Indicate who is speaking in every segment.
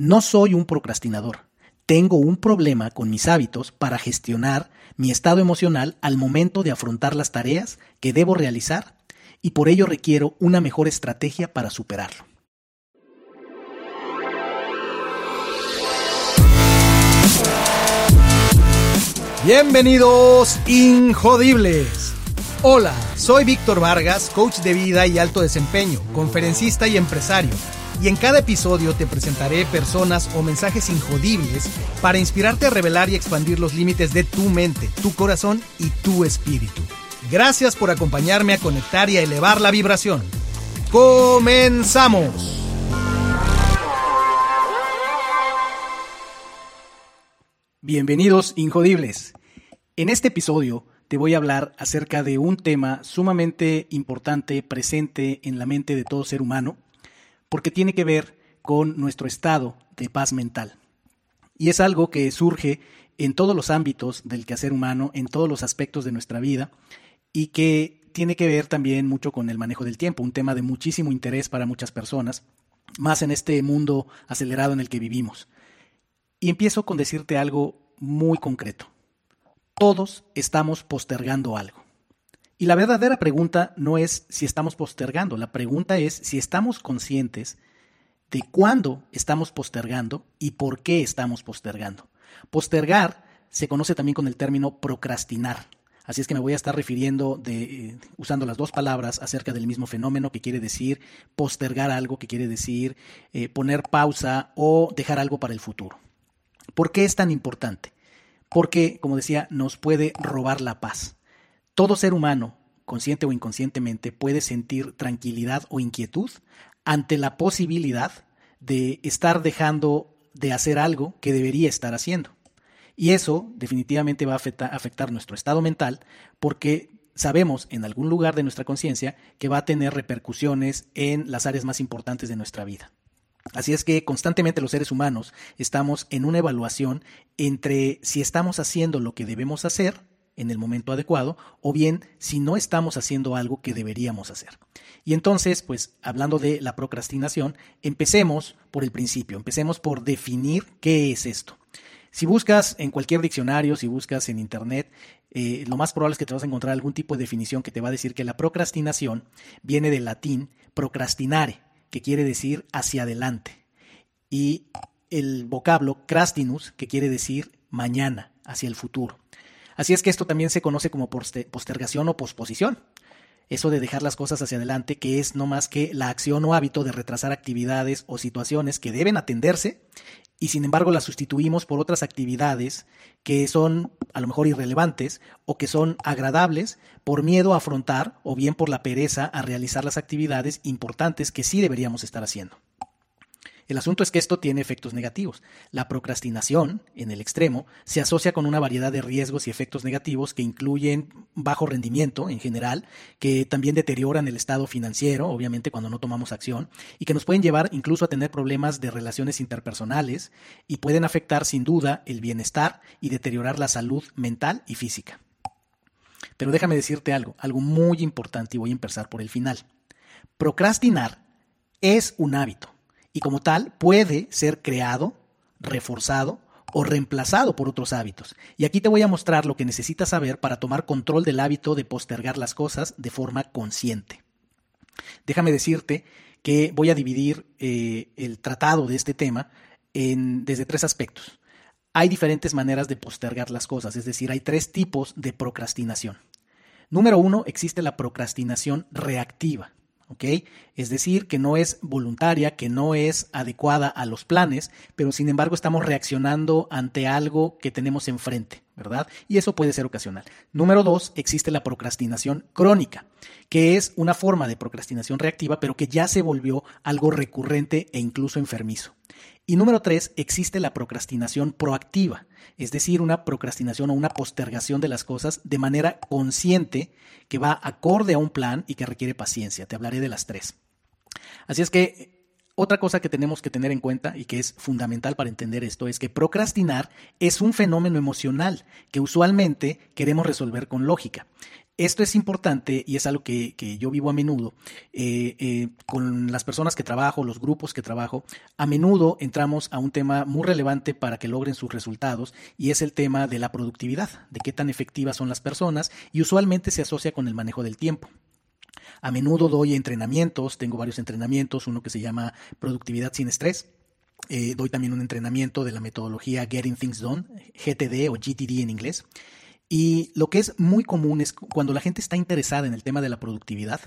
Speaker 1: No soy un procrastinador. Tengo un problema con mis hábitos para gestionar mi estado emocional al momento de afrontar las tareas que debo realizar y por ello requiero una mejor estrategia para superarlo.
Speaker 2: Bienvenidos, Injodibles. Hola, soy Víctor Vargas, coach de vida y alto desempeño, conferencista y empresario. Y en cada episodio te presentaré personas o mensajes injodibles para inspirarte a revelar y expandir los límites de tu mente, tu corazón y tu espíritu. Gracias por acompañarme a conectar y a elevar la vibración. ¡Comenzamos!
Speaker 1: Bienvenidos, Injodibles. En este episodio te voy a hablar acerca de un tema sumamente importante, presente en la mente de todo ser humano, porque tiene que ver con nuestro estado de paz mental. Y es algo que surge en todos los ámbitos del quehacer humano, en todos los aspectos de nuestra vida, y que tiene que ver también mucho con el manejo del tiempo, un tema de muchísimo interés para muchas personas, más en este mundo acelerado en el que vivimos. Y empiezo con decirte algo muy concreto todos estamos postergando algo. Y la verdadera pregunta no es si estamos postergando, la pregunta es si estamos conscientes de cuándo estamos postergando y por qué estamos postergando. Postergar se conoce también con el término procrastinar. Así es que me voy a estar refiriendo de, eh, usando las dos palabras acerca del mismo fenómeno que quiere decir postergar algo, que quiere decir eh, poner pausa o dejar algo para el futuro. ¿Por qué es tan importante? porque, como decía, nos puede robar la paz. Todo ser humano, consciente o inconscientemente, puede sentir tranquilidad o inquietud ante la posibilidad de estar dejando de hacer algo que debería estar haciendo. Y eso definitivamente va a afectar, nuestro estado mental porque sabemos en algún lugar de nuestra conciencia que va a tener repercusiones en las áreas más importantes de nuestra vida. Así es que constantemente los seres humanos estamos en una evaluación entre si estamos haciendo lo que debemos hacer en el momento adecuado o bien si no estamos haciendo algo que deberíamos hacer. Y entonces, pues hablando de la procrastinación, empecemos por el principio, empecemos por definir qué es esto. Si buscas en cualquier diccionario, si buscas en Internet, eh, lo más probable es que te vas a encontrar algún tipo de definición que te va a decir que la procrastinación viene del latín procrastinare, que quiere decir hacia adelante, y el vocablo crastinus, que quiere decir mañana, hacia el futuro. Así es que esto también se conoce como postergación o posposición. Eso de dejar las cosas hacia adelante, que es no más que la acción o hábito de retrasar actividades o situaciones que deben atenderse y sin embargo las sustituimos por otras actividades que son a lo mejor irrelevantes o que son agradables por miedo a afrontar o bien por la pereza a realizar las actividades importantes que sí deberíamos estar haciendo. El asunto es que esto tiene efectos negativos. La procrastinación, en el extremo, se asocia con una variedad de riesgos y efectos negativos que incluyen bajo rendimiento en general, que también deterioran el estado financiero, obviamente cuando no tomamos acción, y que nos pueden llevar incluso a tener problemas de relaciones interpersonales y pueden afectar sin duda el bienestar y deteriorar la salud mental y física. Pero déjame decirte algo, algo muy importante y voy a empezar por el final. Procrastinar es un hábito y como tal puede ser creado, reforzado o reemplazado por otros hábitos. Y aquí te voy a mostrar lo que necesitas saber para tomar control del hábito de postergar las cosas de forma consciente. Déjame decirte que voy a dividir eh, el tratado de este tema en, desde tres aspectos. Hay diferentes maneras de postergar las cosas, es decir, hay tres tipos de procrastinación. Número uno, existe la procrastinación reactiva. ¿Ok? Es decir, que no es voluntaria, que no es adecuada a los planes, pero sin embargo estamos reaccionando ante algo que tenemos enfrente, ¿verdad? Y eso puede ser ocasional. Número dos, existe la procrastinación crónica, que es una forma de procrastinación reactiva, pero que ya se volvió algo recurrente e incluso enfermizo. Y número tres, existe la procrastinación proactiva, es decir, una procrastinación o una postergación de las cosas de manera consciente que va acorde a un plan y que requiere paciencia. Te hablaré de las tres. Así es que otra cosa que tenemos que tener en cuenta y que es fundamental para entender esto es que procrastinar es un fenómeno emocional que usualmente queremos resolver con lógica. Esto es importante y es algo que, yo vivo a menudo. Eh, eh, con las personas que trabajo, los grupos que trabajo, a menudo entramos a un tema muy relevante para que logren sus resultados y es el tema de la productividad, de qué tan efectivas son las personas y usualmente se asocia con el manejo del tiempo. A menudo doy entrenamientos, tengo varios entrenamientos, uno que se llama Productividad sin Estrés. Eh, doy también un entrenamiento de la metodología Getting Things Done, GTD o GTD en inglés. Y lo que es muy común es cuando la gente está interesada en el tema de la productividad,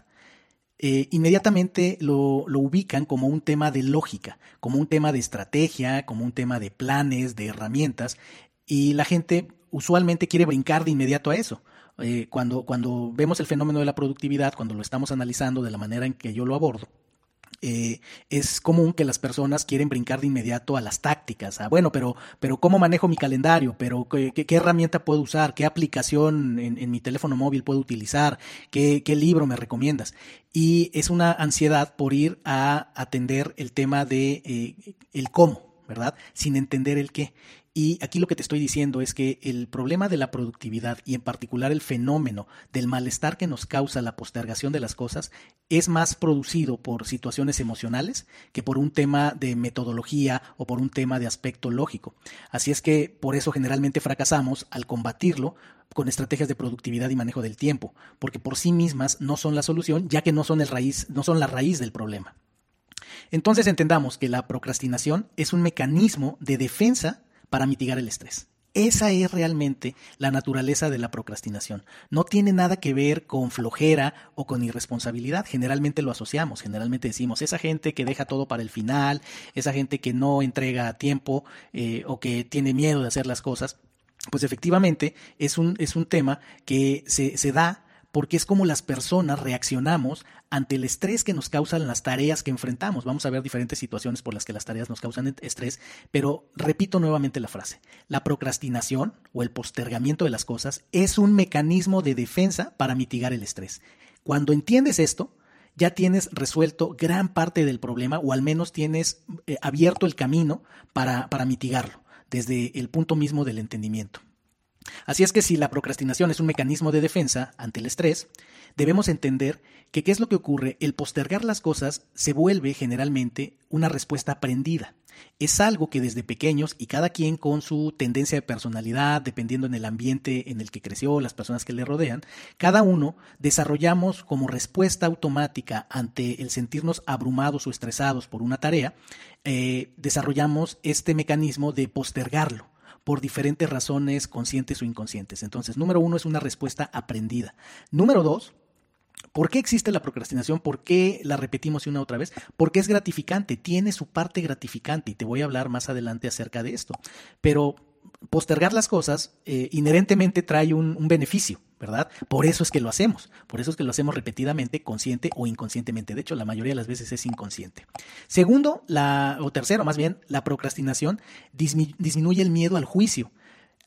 Speaker 1: eh, inmediatamente lo, lo, ubican como un tema de lógica, como un tema de estrategia, como un tema de planes, de herramientas, y la gente usualmente quiere brincar de inmediato a eso. Eh, cuando, cuando vemos el fenómeno de la productividad, cuando lo estamos analizando de la manera en que yo lo abordo, eh, es común que las personas quieren brincar de inmediato a las tácticas. bueno, pero, pero ¿cómo manejo mi calendario? ¿Pero qué, qué, herramienta puedo usar? ¿Qué aplicación en, mi teléfono móvil puedo utilizar? ¿Qué, ¿Qué, libro me recomiendas? Y es una ansiedad por ir a atender el tema de eh, el cómo, ¿verdad? Sin entender el qué. Y aquí lo que te estoy diciendo es que el problema de la productividad y en particular el fenómeno del malestar que nos causa la postergación de las cosas es más producido por situaciones emocionales que por un tema de metodología o por un tema de aspecto lógico. Así es que por eso generalmente fracasamos al combatirlo con estrategias de productividad y manejo del tiempo, porque por sí mismas no son la solución, ya que no son el raíz, no son la raíz del problema. Entonces entendamos que la procrastinación es un mecanismo de defensa para mitigar el estrés. Esa es realmente la naturaleza de la procrastinación. No tiene nada que ver con flojera o con irresponsabilidad. Generalmente lo asociamos. Generalmente decimos, esa gente que deja todo para el final, esa gente que no entrega a tiempo eh, o que tiene miedo de hacer las cosas. Pues efectivamente es un, es un tema que se, se da porque es como las personas reaccionamos ante el estrés que nos causan las tareas que enfrentamos. Vamos a ver diferentes situaciones por las que las tareas nos causan estrés, pero repito nuevamente la frase. La procrastinación o el postergamiento de las cosas es un mecanismo de defensa para mitigar el estrés. Cuando entiendes esto, ya tienes resuelto gran parte del problema o al menos tienes eh, abierto el camino para, para mitigarlo desde el punto mismo del entendimiento. Así es que si la procrastinación es un mecanismo de defensa ante el estrés, debemos entender que qué es lo que ocurre, el postergar las cosas se vuelve generalmente una respuesta aprendida. Es algo que desde pequeños y cada quien con su tendencia de personalidad, dependiendo en el ambiente en el que creció, las personas que le rodean, cada uno desarrollamos como respuesta automática ante el sentirnos abrumados o estresados por una tarea, eh, desarrollamos este mecanismo de postergarlo por diferentes razones conscientes o inconscientes. Entonces, número uno es una respuesta aprendida. Número dos, ¿Por qué existe la procrastinación? ¿Por qué la repetimos una otra vez? Porque es gratificante, tiene su parte gratificante y te voy a hablar más adelante acerca de esto. Pero postergar las cosas eh, inherentemente trae un, beneficio, ¿verdad? Por eso es que lo hacemos, por eso es que lo hacemos repetidamente, consciente o inconscientemente. De hecho, la mayoría de las veces es inconsciente. Segundo, la, o tercero, más bien, la procrastinación disminuye el miedo al juicio.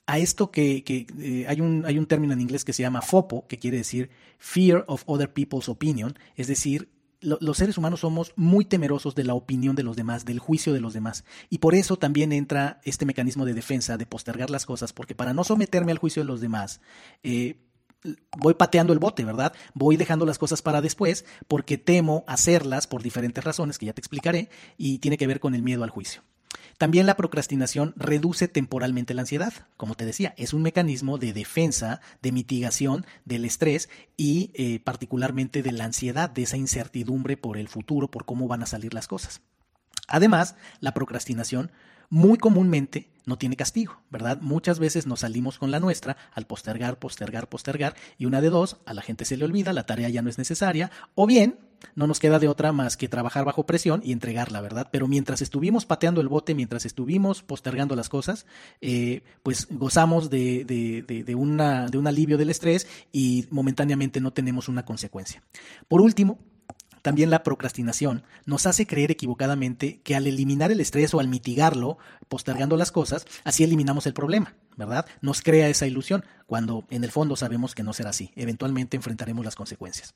Speaker 1: A esto que, eh, hay, un, hay un término en inglés que se llama FOPO, que quiere decir Fear of Other People's Opinion, es decir, los seres humanos somos muy temerosos de la opinión de los demás, del juicio de los demás. Y por eso también entra este mecanismo de defensa, de postergar las cosas, porque para no someterme al juicio de los demás, eh, voy pateando el bote, ¿verdad? Voy dejando las cosas para después porque temo hacerlas por diferentes razones que ya te explicaré y tiene que ver con el miedo al juicio. También la procrastinación reduce temporalmente la ansiedad. Como te decía, es un mecanismo de defensa, de mitigación del estrés y eh, particularmente de la ansiedad, de esa incertidumbre por el futuro, por cómo van a salir las cosas. Además, la procrastinación muy comúnmente no tiene castigo, ¿verdad? Muchas veces nos salimos con la nuestra al postergar, postergar, postergar y una de dos, a la gente se le olvida, la tarea ya no es necesaria, o bien no nos queda de otra más que trabajar bajo presión y entregarla, ¿verdad? Pero mientras estuvimos pateando el bote, mientras estuvimos postergando las cosas, eh, pues gozamos de, de, de, una, de un alivio del estrés y momentáneamente no tenemos una consecuencia. Por último, también la procrastinación nos hace creer equivocadamente que al eliminar el estrés o al mitigarlo, postergando las cosas, así eliminamos el problema, ¿verdad? Nos crea esa ilusión, cuando en el fondo sabemos que no será así. Eventualmente enfrentaremos las consecuencias.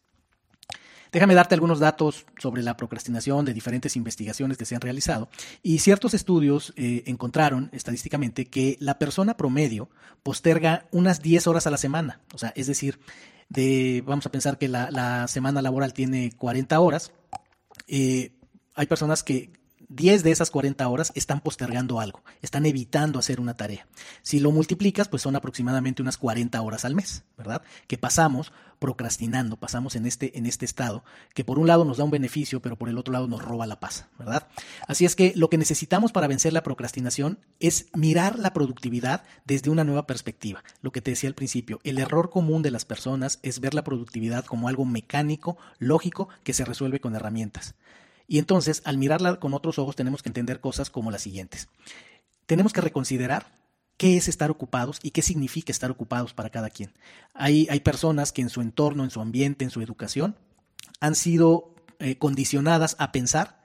Speaker 1: Déjame darte algunos datos sobre la procrastinación de diferentes investigaciones que se han realizado y ciertos estudios eh, encontraron estadísticamente que la persona promedio posterga unas 10 horas a la semana, o sea, es decir, de, vamos a pensar que la, semana laboral tiene 40 horas, eh, hay personas que 10 de esas 40 horas están postergando algo, están evitando hacer una tarea. Si lo multiplicas, pues son aproximadamente unas 40 horas al mes, ¿verdad? Que pasamos procrastinando, pasamos en este, en este estado, que por un lado nos da un beneficio, pero por el otro lado nos roba la paz, ¿verdad? Así es que lo que necesitamos para vencer la procrastinación es mirar la productividad desde una nueva perspectiva. Lo que te decía al principio, el error común de las personas es ver la productividad como algo mecánico, lógico, que se resuelve con herramientas. Y entonces, al mirarla con otros ojos, tenemos que entender cosas como las siguientes. Tenemos que reconsiderar qué es estar ocupados y qué significa estar ocupados para cada quien. Hay, hay personas que en su entorno, en su ambiente, en su educación, han sido eh, condicionadas a pensar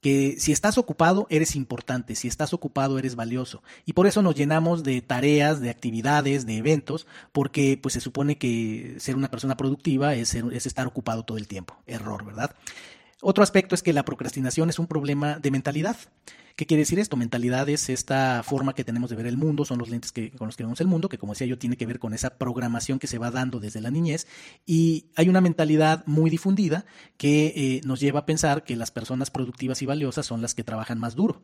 Speaker 1: que si estás ocupado eres importante, si estás ocupado eres valioso. Y por eso nos llenamos de tareas, de actividades, de eventos, porque pues se supone que ser una persona productiva es, es estar ocupado todo el tiempo. Error, ¿verdad? Otro aspecto es que la procrastinación es un problema de mentalidad. ¿Qué quiere decir esto? Mentalidad es esta forma que tenemos de ver el mundo, son los lentes que, con los que vemos el mundo, que como decía yo, tiene que ver con esa programación que se va dando desde la niñez. Y hay una mentalidad muy difundida que eh, nos lleva a pensar que las personas productivas y valiosas son las que trabajan más duro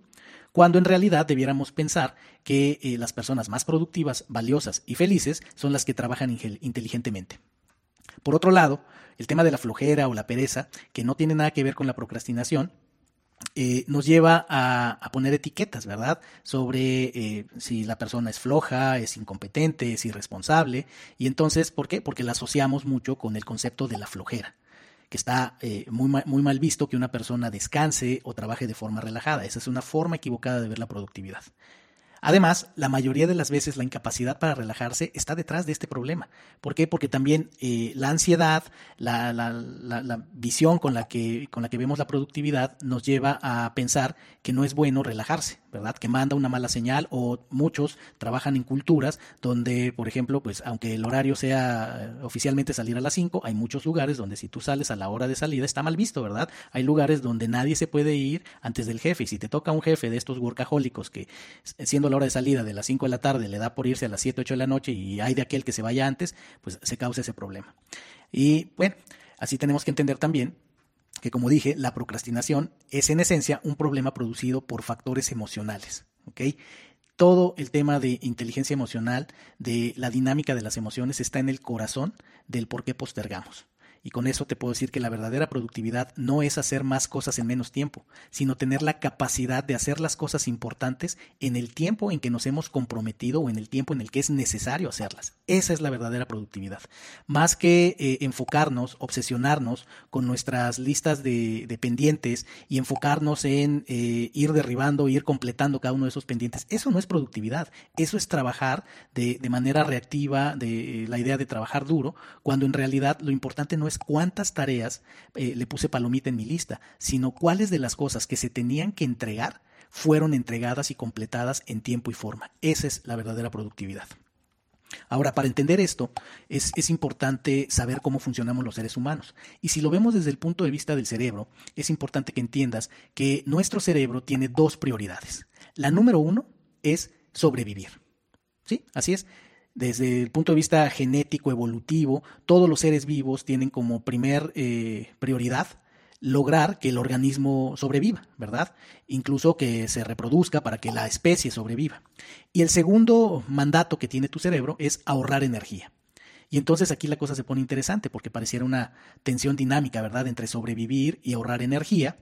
Speaker 1: cuando en realidad debiéramos pensar que eh, las personas más productivas, valiosas y felices son las que trabajan inteligentemente. Por otro lado, el tema de la flojera o la pereza, que no tiene nada que ver con la procrastinación, eh, nos lleva a, poner etiquetas, ¿verdad? Sobre eh, si la persona es floja, es incompetente, es irresponsable. Y entonces, ¿por qué? Porque la asociamos mucho con el concepto de la flojera, que está eh, muy, muy mal visto que una persona descanse o trabaje de forma relajada. Esa es una forma equivocada de ver la productividad. Además, la mayoría de las veces la incapacidad para relajarse está detrás de este problema. ¿Por qué? Porque también eh, la ansiedad, la, la, la, visión con la, que, con la que vemos la productividad nos lleva a pensar que no es bueno relajarse, ¿verdad? Que manda una mala señal o muchos trabajan en culturas donde, por ejemplo, pues aunque el horario sea eh, oficialmente salir a las 5, hay muchos lugares donde si tú sales a la hora de salida está mal visto, ¿verdad? Hay lugares donde nadie se puede ir antes del jefe y si te toca un jefe de estos workahólicos que siendo la hora de salida de las 5 de la tarde le da por irse a las 7, 8 de la noche y hay de aquel que se vaya antes, pues se causa ese problema. Y bueno, así tenemos que entender también que, como dije, la procrastinación es en esencia un problema producido por factores emocionales. Todo el tema de inteligencia emocional, de la dinámica de las emociones, está en el corazón del por qué postergamos. Y con eso te puedo decir que la verdadera productividad no es hacer más cosas en menos tiempo, sino tener la capacidad de hacer las cosas importantes en el tiempo en que nos hemos comprometido o en el tiempo en el que es necesario hacerlas. Esa es la verdadera productividad. Más que eh, enfocarnos, obsesionarnos con nuestras listas de, pendientes y enfocarnos en eh, ir derribando, ir completando cada uno de esos pendientes, eso no es productividad. Eso es trabajar de, de manera reactiva, de la idea de trabajar duro, cuando en realidad lo importante no es cuántas tareas eh, le puse palomita en mi lista, sino cuáles de las cosas que se tenían que entregar fueron entregadas y completadas en tiempo y forma. Esa es la verdadera productividad. Ahora, para entender esto, es, es, importante saber cómo funcionamos los seres humanos. Y si lo vemos desde el punto de vista del cerebro, es importante que entiendas que nuestro cerebro tiene dos prioridades. La número uno es sobrevivir. ¿Sí? Así es desde el punto de vista genético, evolutivo, todos los seres vivos tienen como primer eh, prioridad lograr que el organismo sobreviva, ¿verdad? Incluso que se reproduzca para que la especie sobreviva. Y el segundo mandato que tiene tu cerebro es ahorrar energía. Y entonces aquí la cosa se pone interesante porque pareciera una tensión dinámica, ¿verdad?, entre sobrevivir y ahorrar energía.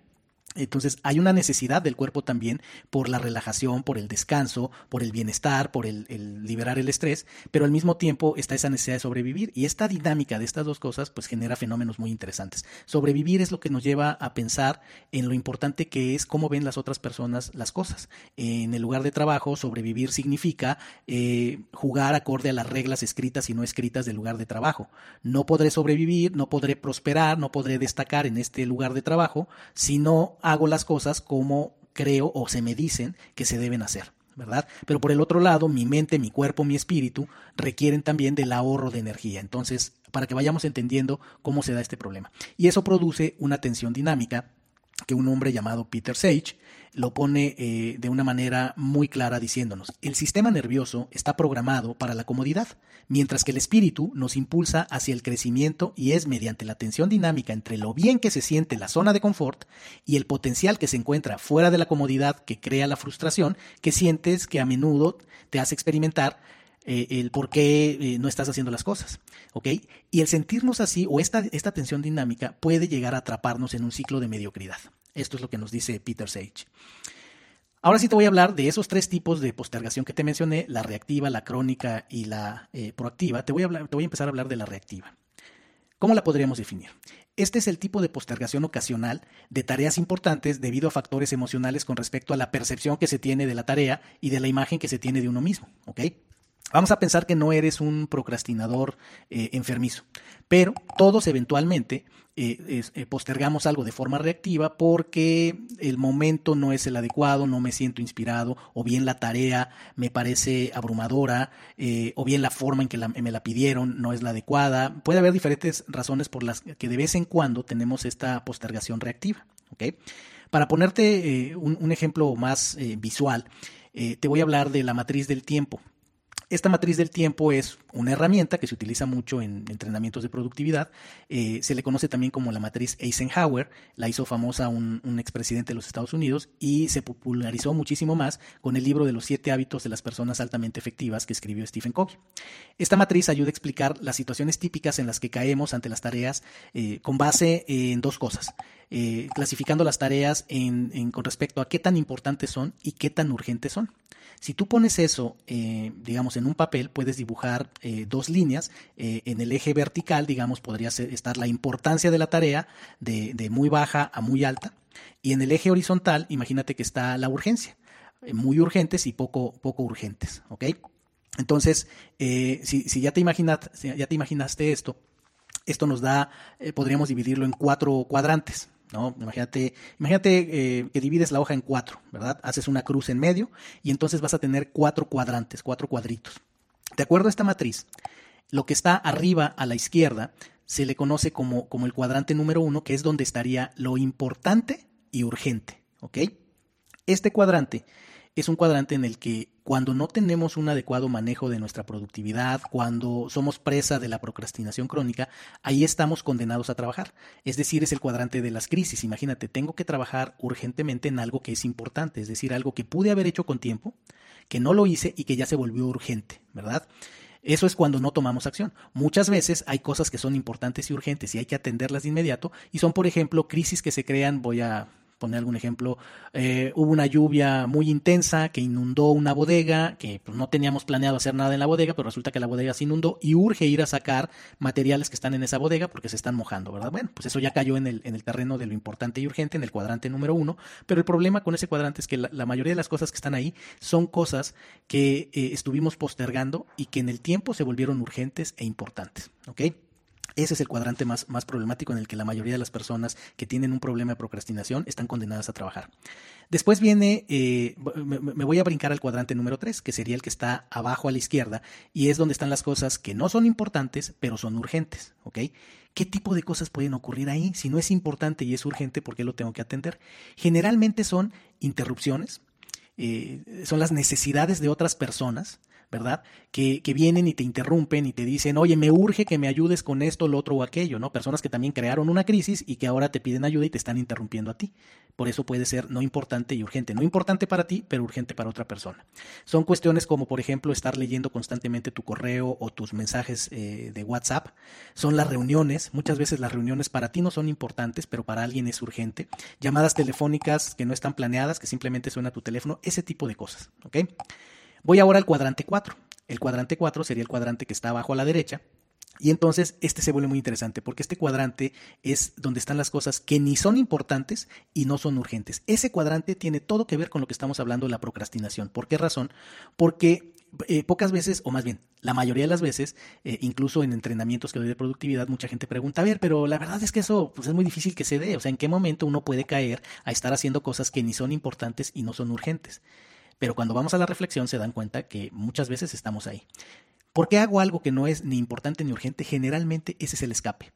Speaker 1: Entonces hay una necesidad del cuerpo también por la relajación, por el descanso, por el bienestar, por el, liberar el estrés, pero al mismo tiempo está esa necesidad de sobrevivir y esta dinámica de estas dos cosas pues genera fenómenos muy interesantes. Sobrevivir es lo que nos lleva a pensar en lo importante que es cómo ven las otras personas las cosas. En el lugar de trabajo, sobrevivir significa eh, jugar acorde a las reglas escritas y no escritas del lugar de trabajo. No podré sobrevivir, no podré prosperar, no podré destacar en este lugar de trabajo si no hago las cosas como creo o se me dicen que se deben hacer. ¿verdad? Pero por el otro lado, mi mente, mi cuerpo, mi espíritu requieren también del ahorro de energía. Entonces, para que vayamos entendiendo cómo se da este problema. Y eso produce una tensión dinámica que un hombre llamado Peter Sage lo pone eh, de una manera muy clara diciéndonos, el sistema nervioso está programado para la comodidad, mientras que el espíritu nos impulsa hacia el crecimiento y es mediante la tensión dinámica entre lo bien que se siente la zona de confort y el potencial que se encuentra fuera de la comodidad que crea la frustración que sientes que a menudo te hace experimentar eh, el por qué eh, no estás haciendo las cosas. ¿Ok? Y el sentirnos así o esta, esta tensión dinámica puede llegar a atraparnos en un ciclo de mediocridad. Esto es lo que nos dice Peter Sage. Ahora sí te voy a hablar de esos tres tipos de postergación que te mencioné, la reactiva, la crónica y la eh, proactiva. Te voy, a hablar, te voy a empezar a hablar de la reactiva. ¿Cómo la podríamos definir? Este es el tipo de postergación ocasional de tareas importantes debido a factores emocionales con respecto a la percepción que se tiene de la tarea y de la imagen que se tiene de uno mismo. ¿ok? Vamos a pensar que no eres un procrastinador eh, enfermizo, pero todos eventualmente eh, eh, postergamos algo de forma reactiva porque el momento no es el adecuado, no me siento inspirado, o bien la tarea me parece abrumadora, o bien la forma en que me la pidieron no es la adecuada. Puede haber diferentes razones por las que de vez en cuando tenemos esta postergación reactiva. Para ponerte un, ejemplo más visual, te voy a hablar de la matriz del tiempo. Esta matriz del tiempo es una herramienta que se utiliza mucho en entrenamientos de productividad. Eh, se le conoce también como la matriz Eisenhower. La hizo famosa un, expresidente de los Estados Unidos y se popularizó muchísimo más con el libro de los siete hábitos de las personas altamente efectivas que escribió Stephen Covey. Esta matriz ayuda a explicar las situaciones típicas en las que caemos ante las tareas eh, con base en dos cosas. Eh, clasificando las tareas con respecto a qué tan importantes son y qué tan urgentes son. Si tú pones eso, eh, digamos, en un papel, puedes dibujar eh, dos líneas. Eh, en el eje vertical, digamos, podría estar la importancia de la tarea de, muy baja a muy alta. Y en el eje horizontal, imagínate que está la urgencia. muy urgentes y poco, poco urgentes. ¿Ok? Entonces, si, ya, te ya te imaginaste esto, esto nos da, podríamos dividirlo en cuatro cuadrantes. ¿No? Imagínate, imagínate eh, que divides la hoja en cuatro, ¿verdad? Haces una cruz en medio y entonces vas a tener cuatro cuadrantes, cuatro cuadritos. De acuerdo a esta matriz, lo que está arriba a la izquierda se le conoce como, como el cuadrante número uno, que es donde estaría lo importante y urgente, ¿ok? Este cuadrante es un cuadrante en el que cuando no tenemos un adecuado manejo de nuestra productividad, cuando somos presa de la procrastinación crónica, ahí estamos condenados a trabajar. Es decir, es el cuadrante de las crisis. Imagínate, tengo que trabajar urgentemente en algo que es importante, es decir, algo que pude haber hecho con tiempo, que no lo hice y que ya se volvió urgente, ¿verdad? Eso es cuando no tomamos acción. Muchas veces hay cosas que son importantes y urgentes y hay que atenderlas de inmediato y son, por ejemplo, crisis que se crean, voy a poner algún ejemplo, eh, hubo una lluvia muy intensa que inundó una bodega, que pues, no teníamos planeado hacer nada en la bodega, pero resulta que la bodega se inundó y urge ir a sacar materiales que están en esa bodega porque se están mojando, ¿verdad? Bueno, pues eso ya cayó en el, en el terreno de lo importante y urgente, en el cuadrante número uno, pero el problema con ese cuadrante es que la, mayoría de las cosas que están ahí son cosas que eh, estuvimos postergando y que en el tiempo se volvieron urgentes e importantes, ¿ok? Ese es el cuadrante más, más, problemático en el que la mayoría de las personas que tienen un problema de procrastinación están condenadas a trabajar. Después viene, eh, me, voy a brincar al cuadrante número 3, que sería el que está abajo a la izquierda, y es donde están las cosas que no son importantes, pero son urgentes. ¿ok? ¿Qué tipo de cosas pueden ocurrir ahí? Si no es importante y es urgente, ¿por qué lo tengo que atender? Generalmente son interrupciones, eh, son las necesidades de otras personas, ¿verdad? Que, que, vienen y te interrumpen y te dicen, oye, me urge que me ayudes con esto, lo otro o aquello, ¿no? Personas que también crearon una crisis y que ahora te piden ayuda y te están interrumpiendo a ti. Por eso puede ser no importante y urgente. No importante para ti, pero urgente para otra persona. Son cuestiones como, por ejemplo, estar leyendo constantemente tu correo o tus mensajes eh, de WhatsApp. Son las reuniones. Muchas veces las reuniones para ti no son importantes, pero para alguien es urgente. Llamadas telefónicas que no están planeadas, que simplemente suena tu teléfono. Ese tipo de cosas, ¿ok? Voy ahora al cuadrante 4. El cuadrante 4 sería el cuadrante que está abajo a la derecha. Y entonces este se vuelve muy interesante porque este cuadrante es donde están las cosas que ni son importantes y no son urgentes. Ese cuadrante tiene todo que ver con lo que estamos hablando de la procrastinación. ¿Por qué razón? Porque eh, pocas veces, o más bien, la mayoría de las veces, eh, incluso en entrenamientos que doy de productividad, mucha gente pregunta, a ver, pero la verdad es que eso pues, es muy difícil que se dé. O sea, ¿en qué momento uno puede caer a estar haciendo cosas que ni son importantes y no son urgentes? Pero cuando vamos a la reflexión se dan cuenta que muchas veces estamos ahí. ¿Por qué hago algo que no es ni importante ni urgente? Generalmente ese es el escape.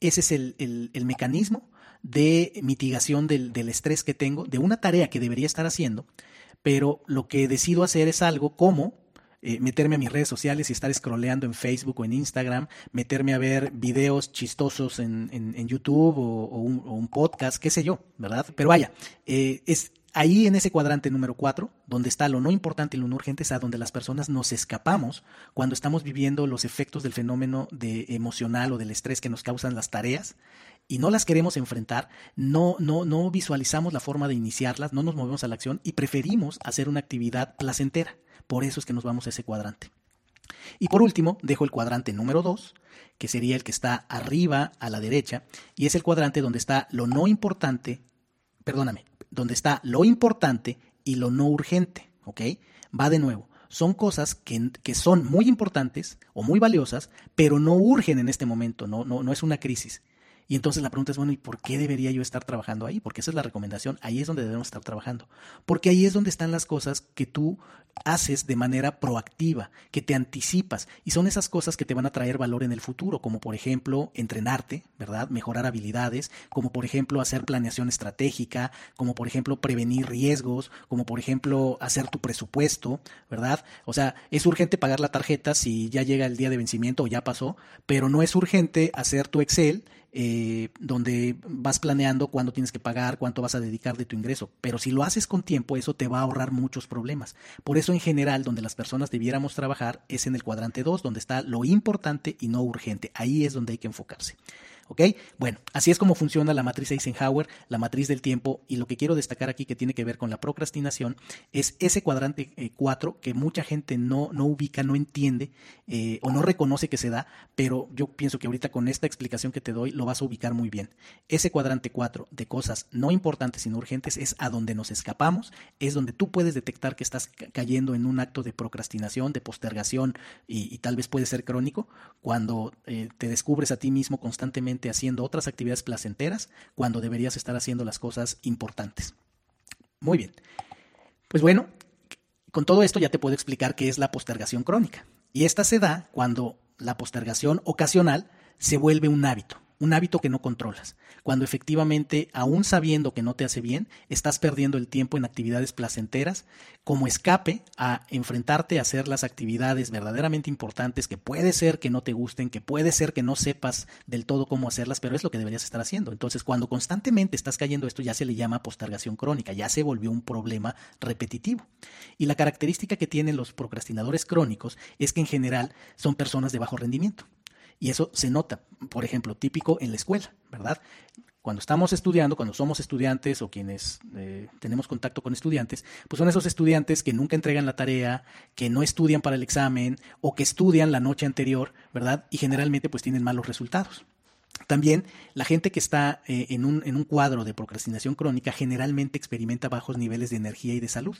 Speaker 1: Ese es el, mecanismo de mitigación del, del, estrés que tengo, de una tarea que debería estar haciendo, pero lo que decido hacer es algo como eh, meterme a mis redes sociales y estar scrolleando en Facebook o en Instagram, meterme a ver videos chistosos en, en, YouTube o, un, podcast, qué sé yo, ¿verdad? Pero vaya, eh, es ahí en ese cuadrante número 4, donde está lo no importante y lo no urgente, es a donde las personas nos escapamos cuando estamos viviendo los efectos del fenómeno de emocional o del estrés que nos causan las tareas y no las queremos enfrentar, no, no, no visualizamos la forma de iniciarlas, no nos movemos a la acción y preferimos hacer una actividad placentera. Por eso es que nos vamos a ese cuadrante. Y por último, dejo el cuadrante número 2, que sería el que está arriba a la derecha, y es el cuadrante donde está lo no importante, perdóname, donde está lo importante y lo no urgente, ¿ok? Va de nuevo. Son cosas que, que son muy importantes o muy valiosas, pero no urgen en este momento, no, no, no es una crisis. Y entonces la pregunta es, bueno, ¿y por qué debería yo estar trabajando ahí? Porque esa es la recomendación, ahí es donde debemos estar trabajando. Porque ahí es donde están las cosas que tú haces de manera proactiva, que te anticipas. Y son esas cosas que te van a traer valor en el futuro, como por ejemplo entrenarte, ¿verdad? Mejorar habilidades, como por ejemplo hacer planeación estratégica, como por ejemplo prevenir riesgos, como por ejemplo hacer tu presupuesto, ¿verdad? O sea, es urgente pagar la tarjeta si ya llega el día de vencimiento o ya pasó, pero no es urgente hacer tu Excel eh, donde vas planeando cuándo tienes que pagar, cuánto vas a dedicar de tu ingreso. Pero si lo haces con tiempo, eso te va a ahorrar muchos problemas. Por eso, en general, donde las personas debiéramos trabajar es en el cuadrante 2, donde está lo importante y no urgente. Ahí es donde hay que enfocarse. ¿Ok? Bueno, así es como funciona la matriz Eisenhower, la matriz del tiempo, y lo que quiero destacar aquí que tiene que ver con la procrastinación es ese cuadrante 4 eh, que mucha gente no, no ubica, no entiende eh, o no reconoce que se da, pero yo pienso que ahorita con esta explicación que te doy lo vas a ubicar muy bien. Ese cuadrante 4 de cosas no importantes sino urgentes es a donde nos escapamos, es donde tú puedes detectar que estás cayendo en un acto de procrastinación, de postergación y, tal vez puede ser crónico, cuando eh, te descubres a ti mismo constantemente haciendo otras actividades placenteras cuando deberías estar haciendo las cosas importantes. Muy bien. Pues bueno, con todo esto ya te puedo explicar qué es la postergación crónica. Y esta se da cuando la postergación ocasional se vuelve un hábito un hábito que no controlas, cuando efectivamente, aún sabiendo que no te hace bien, estás perdiendo el tiempo en actividades placenteras como escape a enfrentarte a hacer las actividades verdaderamente importantes que puede ser que no te gusten, que puede ser que no sepas del todo cómo hacerlas, pero es lo que deberías estar haciendo. Entonces, cuando constantemente estás cayendo esto, ya se le llama postergación crónica, ya se volvió un problema repetitivo. Y la característica que tienen los procrastinadores crónicos es que en general son personas de bajo rendimiento. Y eso se nota, por ejemplo, típico en la escuela, ¿verdad? Cuando estamos estudiando, cuando somos estudiantes o quienes eh, tenemos contacto con estudiantes, pues son esos estudiantes que nunca entregan la tarea, que no estudian para el examen o que estudian la noche anterior, ¿verdad? Y generalmente pues tienen malos resultados. También la gente que está eh, en, un, en, un, cuadro de procrastinación crónica generalmente experimenta bajos niveles de energía y de salud,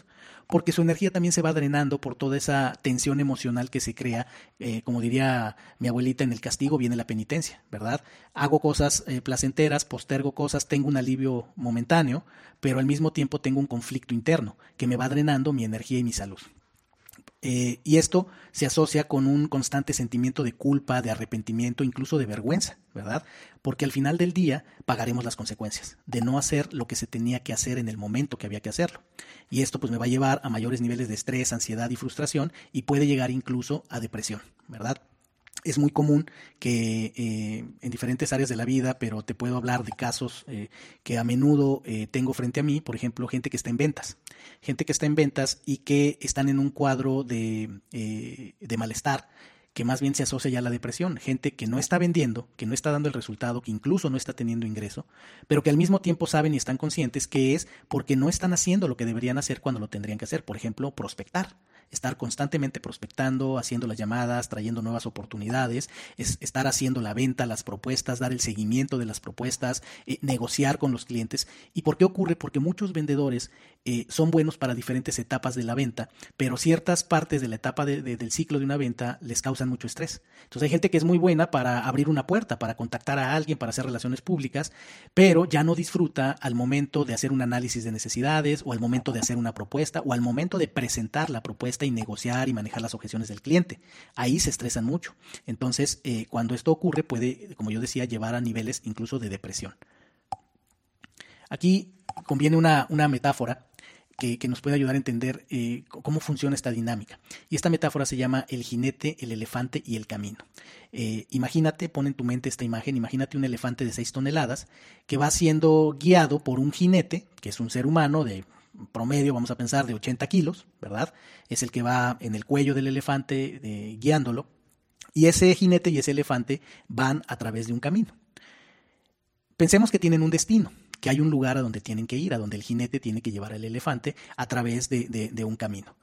Speaker 1: porque su energía también se va drenando por toda esa tensión emocional que se crea, eh, como diría mi abuelita, en el castigo viene la penitencia, ¿verdad? Hago cosas eh, placenteras, postergo cosas, tengo un alivio momentáneo, pero al mismo tiempo tengo un conflicto interno que me va drenando mi energía y mi salud. Eh, y esto se asocia con un constante sentimiento de culpa, de arrepentimiento, incluso de vergüenza, ¿verdad? Porque al final del día pagaremos las consecuencias de no hacer lo que se tenía que hacer en el momento que había que hacerlo. Y esto pues me va a llevar a mayores niveles de estrés, ansiedad y frustración y puede llegar incluso a depresión, ¿verdad? Es muy común que eh, en diferentes áreas de la vida, pero te puedo hablar de casos eh, que a menudo eh, tengo frente a mí, por ejemplo, gente que está en ventas, gente que está en ventas y que están en un cuadro de, de malestar que más bien se asocia ya a la depresión, gente que no está vendiendo, que no está dando el resultado, que incluso no está teniendo ingreso, pero que al mismo tiempo saben y están conscientes que es porque no están haciendo lo que deberían hacer cuando lo tendrían que hacer, por ejemplo, prospectar estar constantemente prospectando, haciendo las llamadas, trayendo nuevas oportunidades, es estar haciendo la venta, las propuestas, dar el seguimiento de las propuestas, eh, negociar con los clientes. ¿Y por qué ocurre? Porque muchos vendedores eh, son buenos para diferentes etapas de la venta, pero ciertas partes de la etapa del ciclo de una venta les causan mucho estrés. Entonces hay gente que es muy buena para abrir una puerta, para contactar a alguien, para hacer relaciones públicas, pero ya no disfruta al momento de hacer un análisis de necesidades o al momento de hacer una propuesta o al momento de presentar la propuesta y negociar y manejar las objeciones del cliente. Ahí se estresan mucho. Entonces, eh, cuando esto ocurre, puede, como yo decía, llevar a niveles incluso de depresión. Aquí conviene una, una metáfora que, nos puede ayudar a entender eh, cómo funciona esta dinámica. Y esta metáfora se llama el jinete, el elefante y el camino. Eh, imagínate, pon en tu mente esta imagen, imagínate un elefante de 6 toneladas que va siendo guiado por un jinete, que es un ser humano de promedio, vamos a pensar, de 80 kilos, ¿verdad? Es el que va en el cuello del elefante eh, guiándolo. Y ese jinete y ese elefante van a través de un camino. Pensemos que tienen un destino que hay un lugar a donde tienen que ir, a donde el jinete tiene que llevar al elefante a través de, un camino.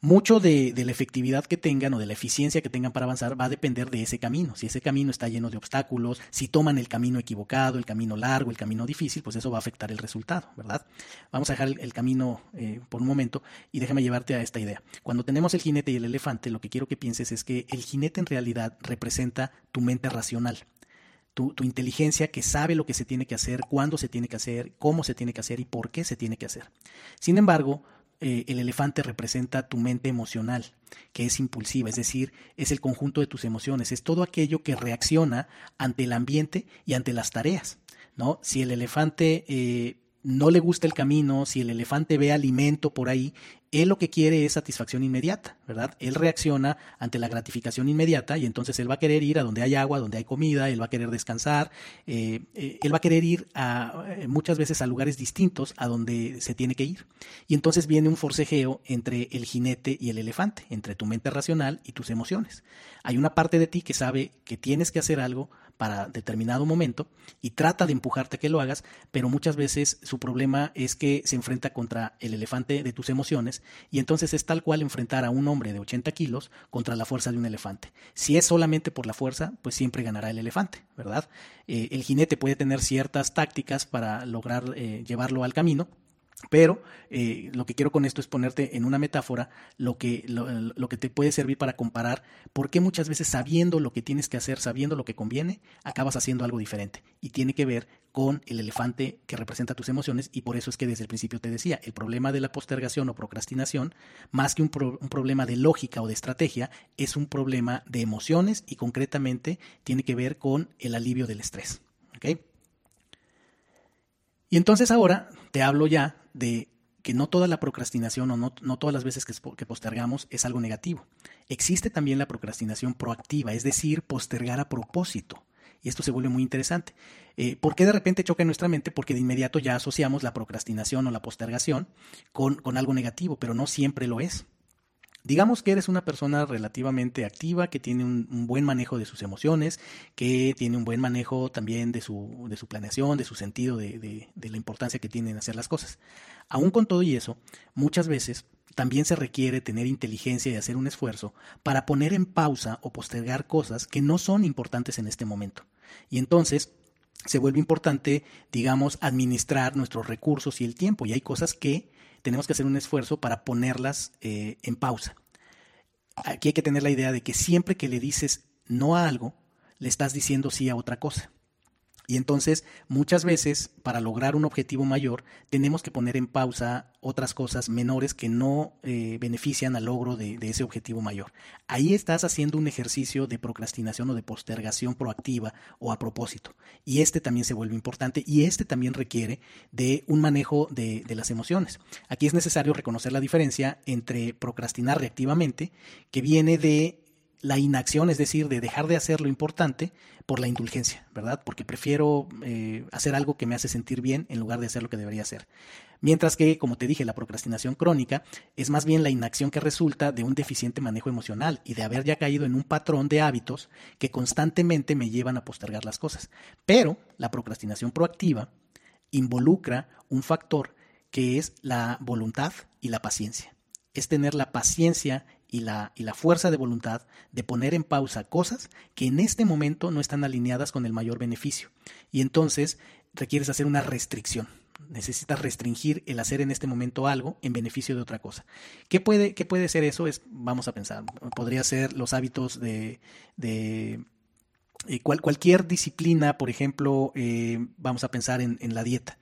Speaker 1: Mucho de, la efectividad que tengan o de la eficiencia que tengan para avanzar va a depender de ese camino. Si ese camino está lleno de obstáculos, si toman el camino equivocado, el camino largo, el camino difícil, pues eso va a afectar el resultado, ¿verdad? Vamos a dejar el, camino eh, por un momento y déjame llevarte a esta idea. Cuando tenemos el jinete y el elefante, lo que quiero que pienses es que el jinete en realidad representa tu mente racional tu, inteligencia que sabe lo que se tiene que hacer, cuándo se tiene que hacer, cómo se tiene que hacer y por qué se tiene que hacer. Sin embargo, eh, el elefante representa tu mente emocional, que es impulsiva, es decir, es el conjunto de tus emociones, es todo aquello que reacciona ante el ambiente y ante las tareas. ¿no? Si el elefante eh, no le gusta el camino, si el elefante ve alimento por ahí, él lo que quiere es satisfacción inmediata, ¿verdad? Él reacciona ante la gratificación inmediata y entonces él va a querer ir a donde hay agua, donde hay comida, él va a querer descansar, eh, eh, él va a querer ir a, eh, muchas veces a lugares distintos a donde se tiene que ir. Y entonces viene un forcejeo entre el jinete y el elefante, entre tu mente racional y tus emociones. Hay una parte de ti que sabe que tienes que hacer algo, para determinado momento y trata de empujarte a que lo hagas, pero muchas veces su problema es que se enfrenta contra el elefante de tus emociones y entonces es tal cual enfrentar a un hombre de 80 kilos contra la fuerza de un elefante. Si es solamente por la fuerza, pues siempre ganará el elefante, ¿verdad? Eh, el jinete puede tener ciertas tácticas para lograr eh, llevarlo al camino, pero eh, lo que quiero con esto es ponerte en una metáfora lo que, lo, que te puede servir para comparar por qué muchas veces sabiendo lo que tienes que hacer, sabiendo lo que conviene, acabas haciendo algo diferente. Y tiene que ver con el elefante que representa tus emociones y por eso es que desde el principio te decía, el problema de la postergación o procrastinación, más que un, problema de lógica o de estrategia, es un problema de emociones y concretamente tiene que ver con el alivio del estrés. ¿okay? Y entonces ahora te hablo ya de que no toda la procrastinación o no, todas las veces que, postergamos es algo negativo. Existe también la procrastinación proactiva, es decir, postergar a propósito. Y esto se vuelve muy interesante. Eh, ¿Por qué de repente choca en nuestra mente? Porque de inmediato ya asociamos la procrastinación o la postergación con, con algo negativo, pero no siempre lo es. Digamos que eres una persona relativamente activa, que tiene un, buen manejo de sus emociones, que tiene un buen manejo también de su, de su planeación, de su sentido de, de la importancia que tienen hacer las cosas. Aún con todo y eso, muchas veces también se requiere tener inteligencia y hacer un esfuerzo para poner en pausa o postergar cosas que no son importantes en este momento. Y entonces se vuelve importante, digamos, administrar nuestros recursos y el tiempo. Y hay cosas que tenemos que hacer un esfuerzo para ponerlas eh, en pausa. Aquí hay que tener la idea de que siempre que le dices no a algo, le estás diciendo sí a otra cosa. Y entonces, muchas veces, para lograr un objetivo mayor, tenemos que poner en pausa otras cosas menores que no eh, benefician al logro de, ese objetivo mayor. Ahí estás haciendo un ejercicio de procrastinación o de postergación proactiva o a propósito. Y este también se vuelve importante y este también requiere de un manejo de, de las emociones. Aquí es necesario reconocer la diferencia entre procrastinar reactivamente, que viene de la inacción, es decir, de dejar de hacer lo importante por la indulgencia, ¿verdad? Porque prefiero eh, hacer algo que me hace sentir bien en lugar de hacer lo que debería hacer. Mientras que, como te dije, la procrastinación crónica es más bien la inacción que resulta de un deficiente manejo emocional y de haber ya caído en un patrón de hábitos que constantemente me llevan a postergar las cosas. Pero la procrastinación proactiva involucra un factor que es la voluntad y la paciencia. Es tener la paciencia y la, y la fuerza de voluntad de poner en pausa cosas que en este momento no están alineadas con el mayor beneficio. Y entonces requieres hacer una restricción. Necesitas restringir el hacer en este momento algo en beneficio de otra cosa. ¿Qué puede, qué puede ser eso? Es, vamos a pensar, podría ser los hábitos de, de eh, cualquier disciplina, por ejemplo, eh, vamos a pensar en, en la dieta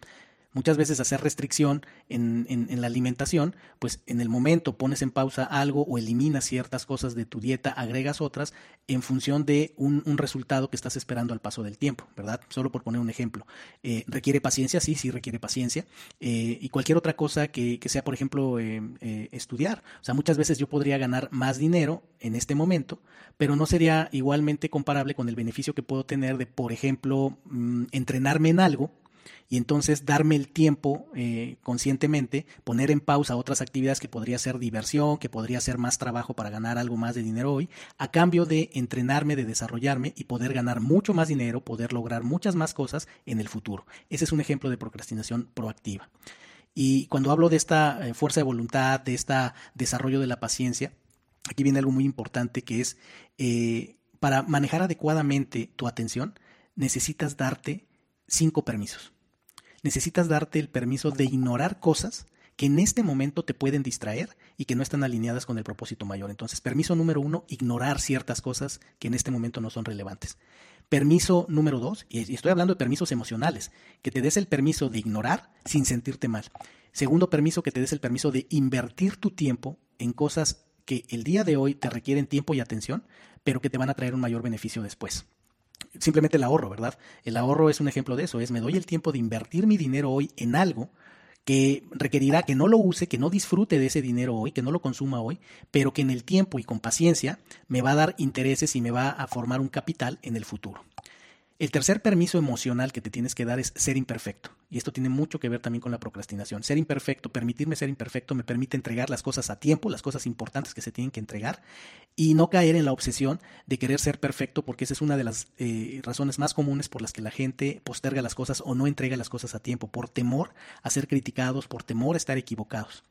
Speaker 1: Muchas veces hacer restricción en, en, la alimentación, pues en el momento pones en pausa algo o eliminas ciertas cosas de tu dieta, agregas otras en función de un, resultado que estás esperando al paso del tiempo, ¿verdad? Solo por poner un ejemplo. Eh, ¿Requiere paciencia? Sí, sí requiere paciencia. Eh, y cualquier otra cosa que, que sea, por ejemplo, eh, estudiar. O sea, muchas veces yo podría ganar más dinero en este momento, pero no sería igualmente comparable con el beneficio que puedo tener de, por ejemplo, mm, entrenarme en algo y entonces darme el tiempo eh, conscientemente, poner en pausa otras actividades que podría ser diversión, que podría ser más trabajo para ganar algo más de dinero hoy, a cambio de entrenarme, de desarrollarme y poder ganar mucho más dinero, poder lograr muchas más cosas en el futuro. Ese es un ejemplo de procrastinación proactiva. Y cuando hablo de esta eh, fuerza de voluntad, de este desarrollo de la paciencia, aquí viene algo muy importante que es, eh, para manejar adecuadamente tu atención, necesitas darte cinco permisos necesitas darte el permiso de ignorar cosas que en este momento te pueden distraer y que no están alineadas con el propósito mayor. Entonces, permiso número uno, ignorar ciertas cosas que en este momento no son relevantes. Permiso número dos, y estoy hablando de permisos emocionales, que te des el permiso de ignorar sin sentirte mal. Segundo permiso, que te des el permiso de invertir tu tiempo en cosas que el día de hoy te requieren tiempo y atención, pero que te van a traer un mayor beneficio después simplemente el ahorro, ¿verdad? El ahorro es un ejemplo de eso, es me doy el tiempo de invertir mi dinero hoy en algo que requerirá que no lo use, que no disfrute de ese dinero hoy, que no lo consuma hoy, pero que en el tiempo y con paciencia me va a dar intereses y me va a formar un capital en el futuro. El tercer permiso emocional que te tienes que dar es ser imperfecto. Y esto tiene mucho que ver también con la procrastinación. Ser imperfecto, permitirme ser imperfecto, me permite entregar las cosas a tiempo, las cosas importantes que se tienen que entregar, y no caer en la obsesión de querer ser perfecto, porque esa es una de las eh, razones más comunes por las que la gente posterga las cosas o no entrega las cosas a tiempo, por temor a ser criticados, por temor a estar equivocados.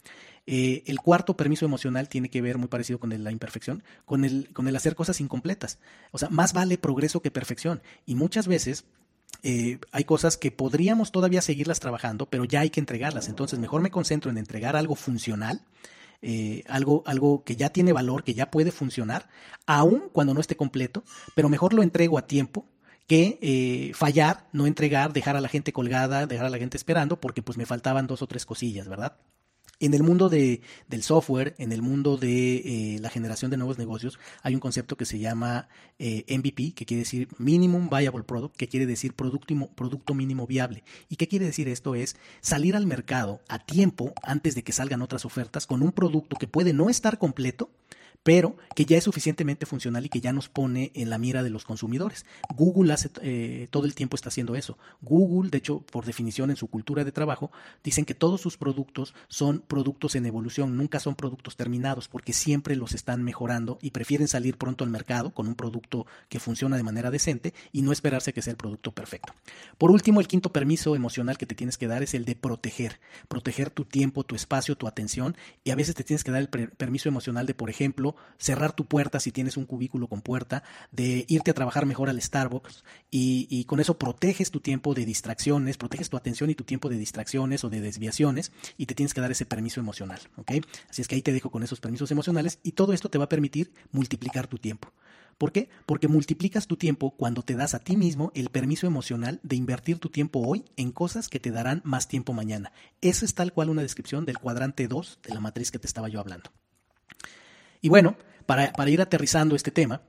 Speaker 1: Eh, el cuarto permiso emocional tiene que ver, muy parecido con la imperfección, con el, con el hacer cosas incompletas. O sea, más vale progreso que perfección. Y muchas veces eh, hay cosas que podríamos todavía seguirlas trabajando, pero ya hay que entregarlas. Entonces, mejor me concentro en entregar algo funcional, eh, algo, algo que ya tiene valor, que ya puede funcionar, aun cuando no esté completo, pero mejor lo entrego a tiempo que fallar, no entregar, dejar a la gente colgada, dejar a la gente esperando, porque pues me faltaban dos o tres cosillas, ¿verdad? En el mundo de, del software, en el mundo de eh, la generación de nuevos negocios, hay un concepto que se llama eh, MVP, que quiere decir Minimum Viable Product, que quiere decir producto, producto mínimo viable. ¿Y qué quiere decir esto? Es salir al mercado a tiempo antes de que salgan otras ofertas con un producto que puede no estar completo, pero que ya es suficientemente funcional y que ya nos pone en la mira de los consumidores. Google hace, eh, todo el tiempo está haciendo eso. Google, de hecho, por definición en su cultura de trabajo, dicen que todos sus productos son productos en evolución, nunca son productos terminados, porque siempre los están mejorando y prefieren salir pronto al mercado con un producto que funciona de manera decente y no esperarse que sea el producto perfecto. Por último, el quinto permiso emocional que te tienes que dar es el de proteger. Proteger tu tiempo, tu espacio, tu atención y a veces te tienes que dar el permiso emocional de, por ejemplo, cerrar tu puerta si tienes un cubículo con puerta, de irte a trabajar mejor al Starbucks y, con eso proteges tu tiempo de distracciones, proteges tu atención y tu tiempo de distracciones o de desviaciones y te tienes que dar ese permiso emocional, ¿ok? Así es que ahí te dejo con esos permisos emocionales y todo esto te va a permitir multiplicar tu tiempo. ¿Por qué? Porque multiplicas tu tiempo cuando te das a ti mismo el permiso emocional de invertir tu tiempo hoy en cosas que te darán más tiempo mañana. Eso es tal cual una descripción del cuadrante 2 de la matriz que te estaba yo hablando. Y bueno, para, ir aterrizando este tema,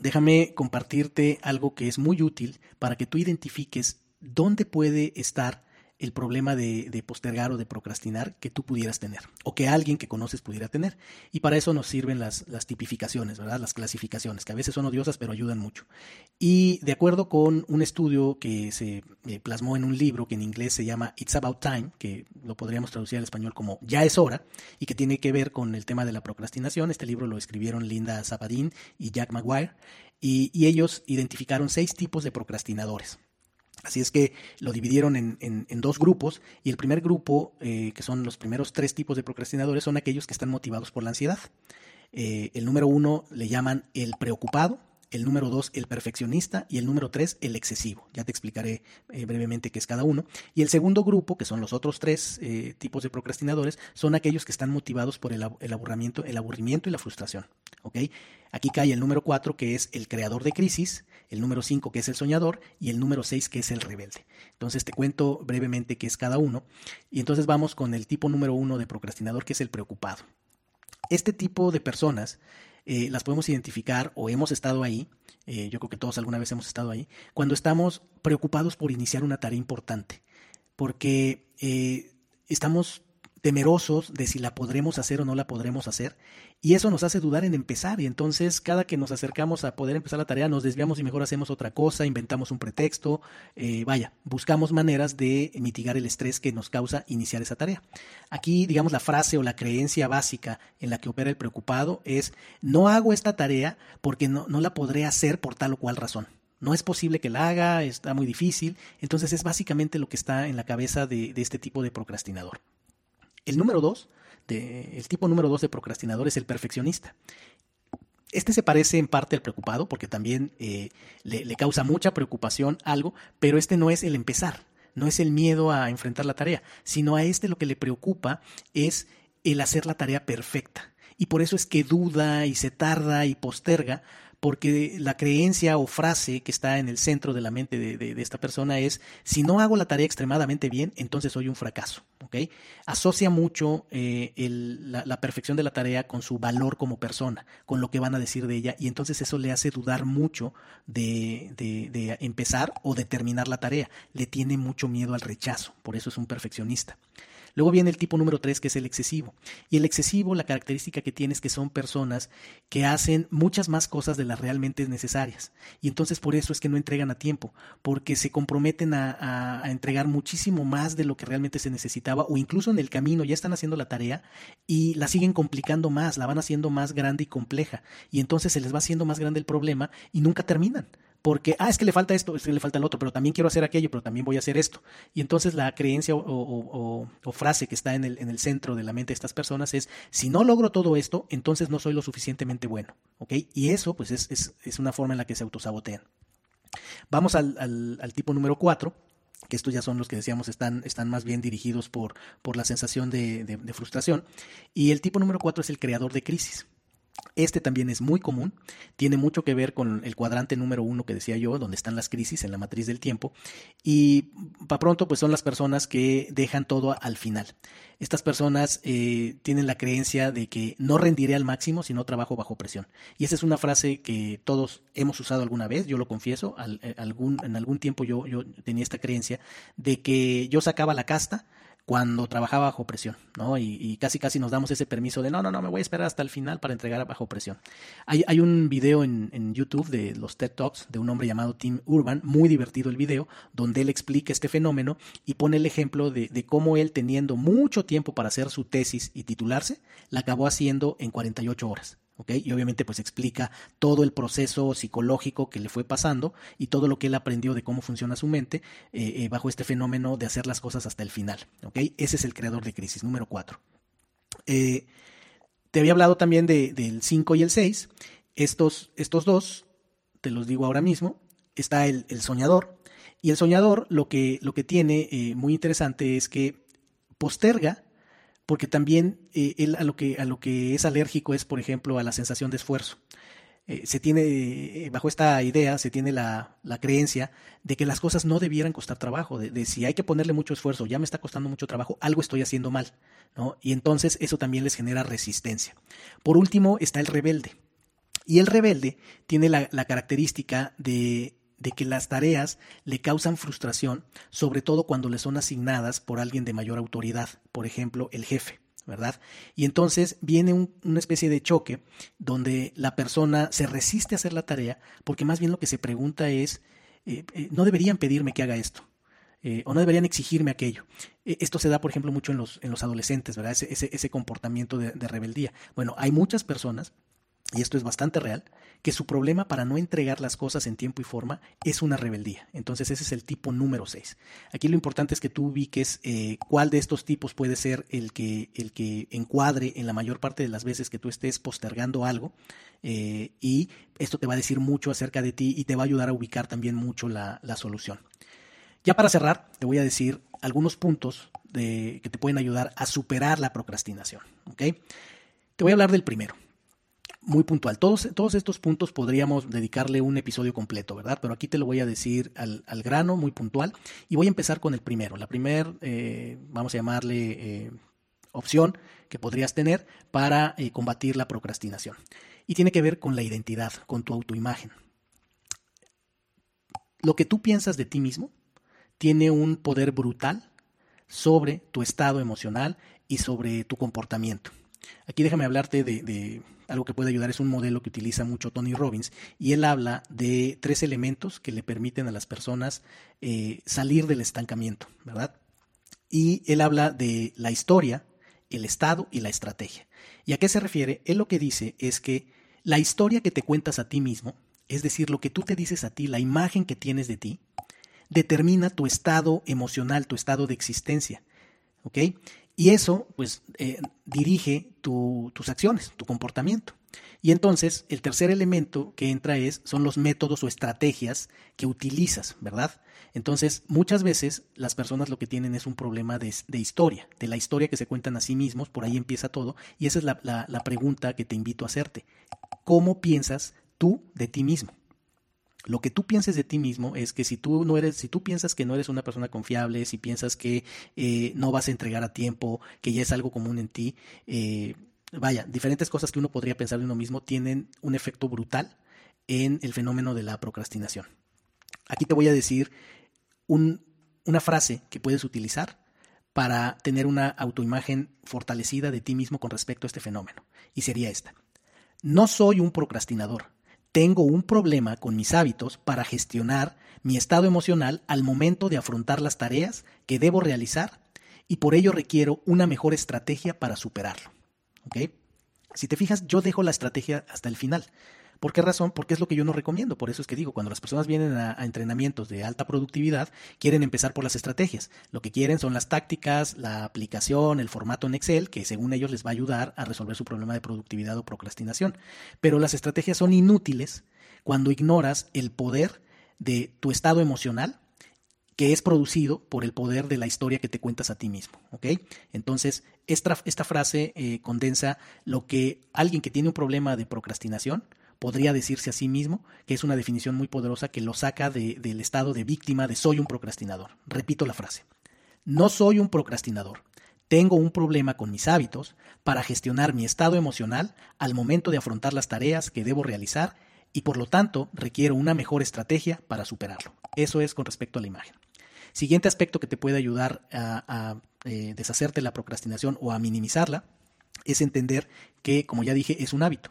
Speaker 1: déjame compartirte algo que es muy útil para que tú identifiques dónde puede estar el problema de, postergar o de procrastinar que tú pudieras tener o que alguien que conoces pudiera tener. Y para eso nos sirven las, tipificaciones, ¿verdad? Las clasificaciones, que a veces son odiosas pero ayudan mucho. Y de acuerdo con un estudio que se eh, plasmó en un libro que en inglés se llama It's About Time, que lo podríamos traducir al español como Ya es hora, y que tiene que ver con el tema de la procrastinación, este libro lo escribieron Linda Zapadín y Jack Maguire, y ellos identificaron seis tipos de procrastinadores. Así es que lo dividieron en, dos grupos y el primer grupo, eh, que son los primeros tres tipos de procrastinadores, son aquellos que están motivados por la ansiedad. Eh, el número uno le llaman el preocupado, el número dos el perfeccionista y el número tres el excesivo. Ya te explicaré eh, brevemente qué es cada uno. Y el segundo grupo, que son los otros tres tipos de procrastinadores, son aquellos que están motivados por el, aburrimiento, el aburrimiento y la frustración. ¿ok? Aquí cae el número 4, que es el creador de crisis, el número 5, que es el soñador, y el número 6, que es el rebelde. Entonces te cuento brevemente qué es cada uno. Y entonces vamos con el tipo número 1 de procrastinador, que es el preocupado. Este tipo de personas eh, las podemos identificar o hemos estado ahí, eh, yo creo que todos alguna vez hemos estado ahí, cuando estamos preocupados por iniciar una tarea importante, porque eh, estamos temerosos de si la podremos hacer o no la podremos hacer. Y eso nos hace dudar en empezar. Y entonces cada que nos acercamos a poder empezar la tarea nos desviamos y mejor hacemos otra cosa, inventamos un pretexto. Eh, vaya, buscamos maneras de mitigar el estrés que nos causa iniciar esa tarea. Aquí, digamos, la frase o la creencia básica en la que opera el preocupado es, no hago esta tarea porque no, no la podré hacer por tal o cual razón. No es posible que la haga, está muy difícil. Entonces es básicamente lo que está en la cabeza de, de este tipo de procrastinador. El número dos, el tipo número dos de procrastinador es el perfeccionista. Este se parece en parte al preocupado porque también eh, le causa mucha preocupación algo, pero este no es el empezar, no es el miedo a enfrentar la tarea, sino a este lo que le preocupa es el hacer la tarea perfecta. Y por eso es que duda y se tarda y posterga porque la creencia o frase que está en el centro de la mente de, esta persona es, si no hago la tarea extremadamente bien, entonces soy un fracaso. ¿okay? Asocia mucho eh, la, perfección de la tarea con su valor como persona, con lo que van a decir de ella, y entonces eso le hace dudar mucho de, de empezar o de terminar la tarea. Le tiene mucho miedo al rechazo, por eso es un perfeccionista. Luego viene el tipo número tres, que es el excesivo. Y el excesivo, la característica que tiene es que son personas que hacen muchas más cosas de las realmente necesarias. Y entonces por eso es que no entregan a tiempo, porque se comprometen a, entregar muchísimo más de lo que realmente se necesitaba, o incluso en el camino ya están haciendo la tarea y la siguen complicando más, la van haciendo más grande y compleja. Y entonces se les va haciendo más grande el problema y nunca terminan porque, ah, es que le falta esto, es que le falta el otro, pero también quiero hacer aquello, pero también voy a hacer esto. Y entonces la creencia o, frase que está en el, en el, centro de la mente de estas personas es, si no logro todo esto, entonces no soy lo suficientemente bueno. ¿Ok? Y eso, pues, es, es, una forma en la que se autosabotean. Vamos al, tipo número cuatro, que estos ya son los que decíamos están, están más bien dirigidos por, por la sensación de, de, de frustración. Y el tipo número cuatro es el creador de crisis. Este también es muy común, tiene mucho que ver con el cuadrante número uno que decía yo, donde están las crisis en la matriz del tiempo, y para pronto pues son las personas que dejan todo al final. Estas personas eh, tienen la creencia de que no rendiré al máximo si no trabajo bajo presión. Y esa es una frase que todos hemos usado alguna vez, yo lo confieso, eh, algún, en algún tiempo yo, yo tenía esta creencia de que yo sacaba la casta, cuando trabajaba bajo presión, ¿no? Y, casi casi nos damos ese permiso de no, no, no, me voy a esperar hasta el final para entregar bajo presión. Hay, hay un video en, en, YouTube de los TED Talks de un hombre llamado Tim Urban, muy divertido el video, donde él explica este fenómeno y pone el ejemplo de, de cómo él teniendo mucho tiempo para hacer su tesis y titularse, la acabó haciendo en 48 horas. Y obviamente pues explica todo el proceso psicológico que le fue pasando y todo lo que él aprendió de cómo funciona su mente eh, eh, bajo este fenómeno de hacer las cosas hasta el final. Ese es el creador de crisis, número cuatro. Eh, te había hablado también de, del 5 y el 6. Estos, estos dos, te los digo ahora mismo, está el, el soñador. Y el soñador lo que, lo que tiene muy interesante es que posterga porque también eh, él a lo, que, a lo que es alérgico es, por ejemplo, a la sensación de esfuerzo. Eh, se tiene, eh, bajo esta idea, se tiene la, la, creencia de que las cosas no debieran costar trabajo, de, si hay que ponerle mucho esfuerzo, ya me está costando mucho trabajo, algo estoy haciendo mal, ¿no? Y entonces eso también les genera resistencia. Por último está el rebelde. Y el rebelde tiene la, la característica de de que las tareas le causan frustración, sobre todo cuando le son asignadas por alguien de mayor autoridad, por ejemplo, el jefe. ¿verdad? Y entonces viene una especie de choque donde la persona se resiste a hacer la tarea porque más bien lo que se pregunta es, eh, eh, no deberían pedirme que haga esto. Eh, o no deberían exigirme aquello. esto se da, por ejemplo, mucho en los, en los adolescentes, ¿verdad? Ese, ese, comportamiento de, rebeldía. Bueno, hay muchas personas y esto es bastante real, que su problema para no entregar las cosas en tiempo y forma es una rebeldía. Entonces ese es el tipo número 6. Aquí lo importante es que tú ubiques eh, cuál de estos tipos puede ser el que, el que encuadre en la mayor parte de las veces que tú estés postergando algo eh, y esto te va a decir mucho acerca de ti y te va a ayudar a ubicar también mucho la, solución. Ya para cerrar, te voy a decir algunos puntos de, que te pueden ayudar a superar la procrastinación. Te voy a hablar del primero muy puntual. Todos, todos estos puntos podríamos dedicarle un episodio completo, ¿verdad? Pero aquí te lo voy a decir al, grano, muy puntual. Y voy a empezar con el primero. La primera, eh, vamos a llamarle eh, opción que podrías tener para eh, combatir la procrastinación. Y tiene que ver con la identidad, con tu autoimagen. Lo que tú piensas de ti mismo tiene un poder brutal sobre tu estado emocional y sobre tu comportamiento. Aquí déjame hablarte de, algo que puede ayudar, es un modelo que utiliza mucho Tony Robbins y él habla de tres elementos que le permiten a las personas eh, salir del estancamiento, ¿verdad? Y él habla de la historia, el estado y la estrategia. ¿Y a qué se refiere? Él lo que dice es que la historia que te cuentas a ti mismo, es decir, lo que tú te dices a ti, la imagen que tienes de ti, determina tu estado emocional, tu estado de existencia. ¿Ok? Y eso, pues, eh, dirige tus acciones, tu comportamiento. Y entonces, el tercer elemento que entra es, son los métodos o estrategias que utilizas, ¿verdad? Entonces, muchas veces las personas lo que tienen es un problema de, historia, de la historia que se cuentan a sí mismos, por ahí empieza todo, y esa es la pregunta que te invito a hacerte. ¿Cómo piensas tú de ti mismo? Lo que tú pienses de ti mismo es que si tú no eres, si tú piensas que no eres una persona confiable, si piensas que eh, no vas a entregar a tiempo, que ya es algo común en ti, eh, vaya, diferentes cosas que uno podría pensar de uno mismo tienen un efecto brutal en el fenómeno de la procrastinación. Aquí te voy a decir una frase que puedes utilizar para tener una autoimagen fortalecida de ti mismo con respecto a este fenómeno. Y sería esta. No soy un procrastinador tengo un problema con mis hábitos para gestionar mi estado emocional al momento de afrontar las tareas que debo realizar y por ello requiero una mejor estrategia para superarlo. Si te fijas, yo dejo la estrategia hasta el final. ¿Por qué razón? Porque es lo que yo no recomiendo. Por eso es que digo, cuando las personas vienen a, entrenamientos de alta productividad, quieren empezar por las estrategias. Lo que quieren son las tácticas, la aplicación, el formato en Excel, que según ellos les va a ayudar a resolver su problema de productividad o procrastinación. Pero las estrategias son inútiles cuando ignoras el poder de tu estado emocional que es producido por el poder de la historia que te cuentas a ti mismo. Entonces, esta, esta frase eh, condensa lo que alguien que tiene un problema de procrastinación podría decirse a sí mismo, que es una definición muy poderosa que lo saca del estado de víctima de soy un procrastinador. Repito la frase. No soy un procrastinador. Tengo un problema con mis hábitos para gestionar mi estado emocional al momento de afrontar las tareas que debo realizar y por lo tanto requiero una mejor estrategia para superarlo. Eso es con respecto a la imagen. Siguiente aspecto que te puede ayudar a, eh, deshacerte la procrastinación o a minimizarla es entender que, como ya dije, es un hábito.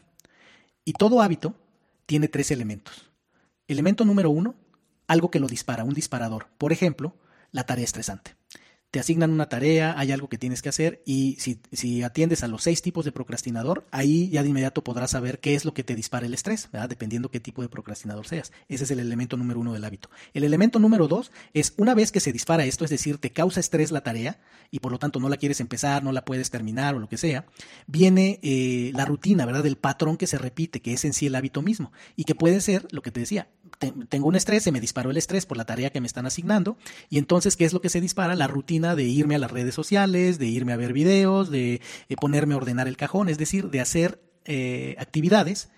Speaker 1: Y todo hábito tiene tres elementos. Elemento número uno, algo que lo dispara, un disparador. Por ejemplo, la tarea estresante te asignan una tarea, hay algo que tienes que hacer y si, atiendes a los seis tipos de procrastinador, ahí ya de inmediato podrás saber qué es lo que te dispara el estrés, ¿verdad? dependiendo qué tipo de procrastinador seas. Ese es el elemento número uno del hábito. El elemento número dos es una vez que se dispara esto, es decir, te causa estrés la tarea y por lo tanto no la quieres empezar, no la puedes terminar o lo que sea, viene eh, la rutina, ¿verdad? El patrón que se repite, que es en sí el hábito mismo y que puede ser lo que te decía, tengo un estrés, se me disparó el estrés por la tarea que me están asignando y entonces, ¿qué es lo que se dispara? La rutina de irme a las redes sociales, de irme a ver videos, de eh, ponerme a ordenar el cajón, es decir, de hacer eh, actividades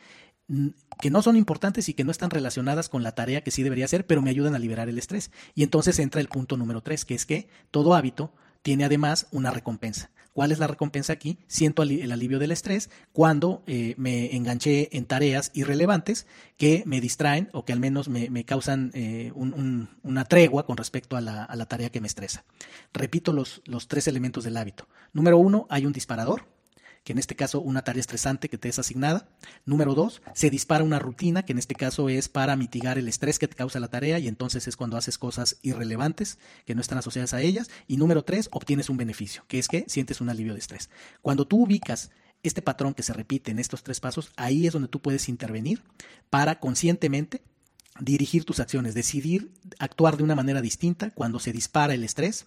Speaker 1: que no son importantes y que no están relacionadas con la tarea que sí debería hacer, pero me ayudan a liberar el estrés. Y entonces entra el punto número tres, que es que todo hábito tiene además una recompensa. ¿Cuál es la recompensa aquí? Siento el alivio del estrés cuando eh, me enganché en tareas irrelevantes que me distraen o que al menos me, causan eh, una tregua con respecto a la, tarea que me estresa. Repito los tres elementos del hábito. Número uno, hay un disparador que en este caso una tarea estresante que te es asignada. Número dos, se dispara una rutina, que en este caso es para mitigar el estrés que te causa la tarea y entonces es cuando haces cosas irrelevantes que no están asociadas a ellas. Y número tres, obtienes un beneficio, que es que sientes un alivio de estrés. Cuando tú ubicas este patrón que se repite en estos tres pasos, ahí es donde tú puedes intervenir para conscientemente dirigir tus acciones, decidir actuar de una manera distinta cuando se dispara el estrés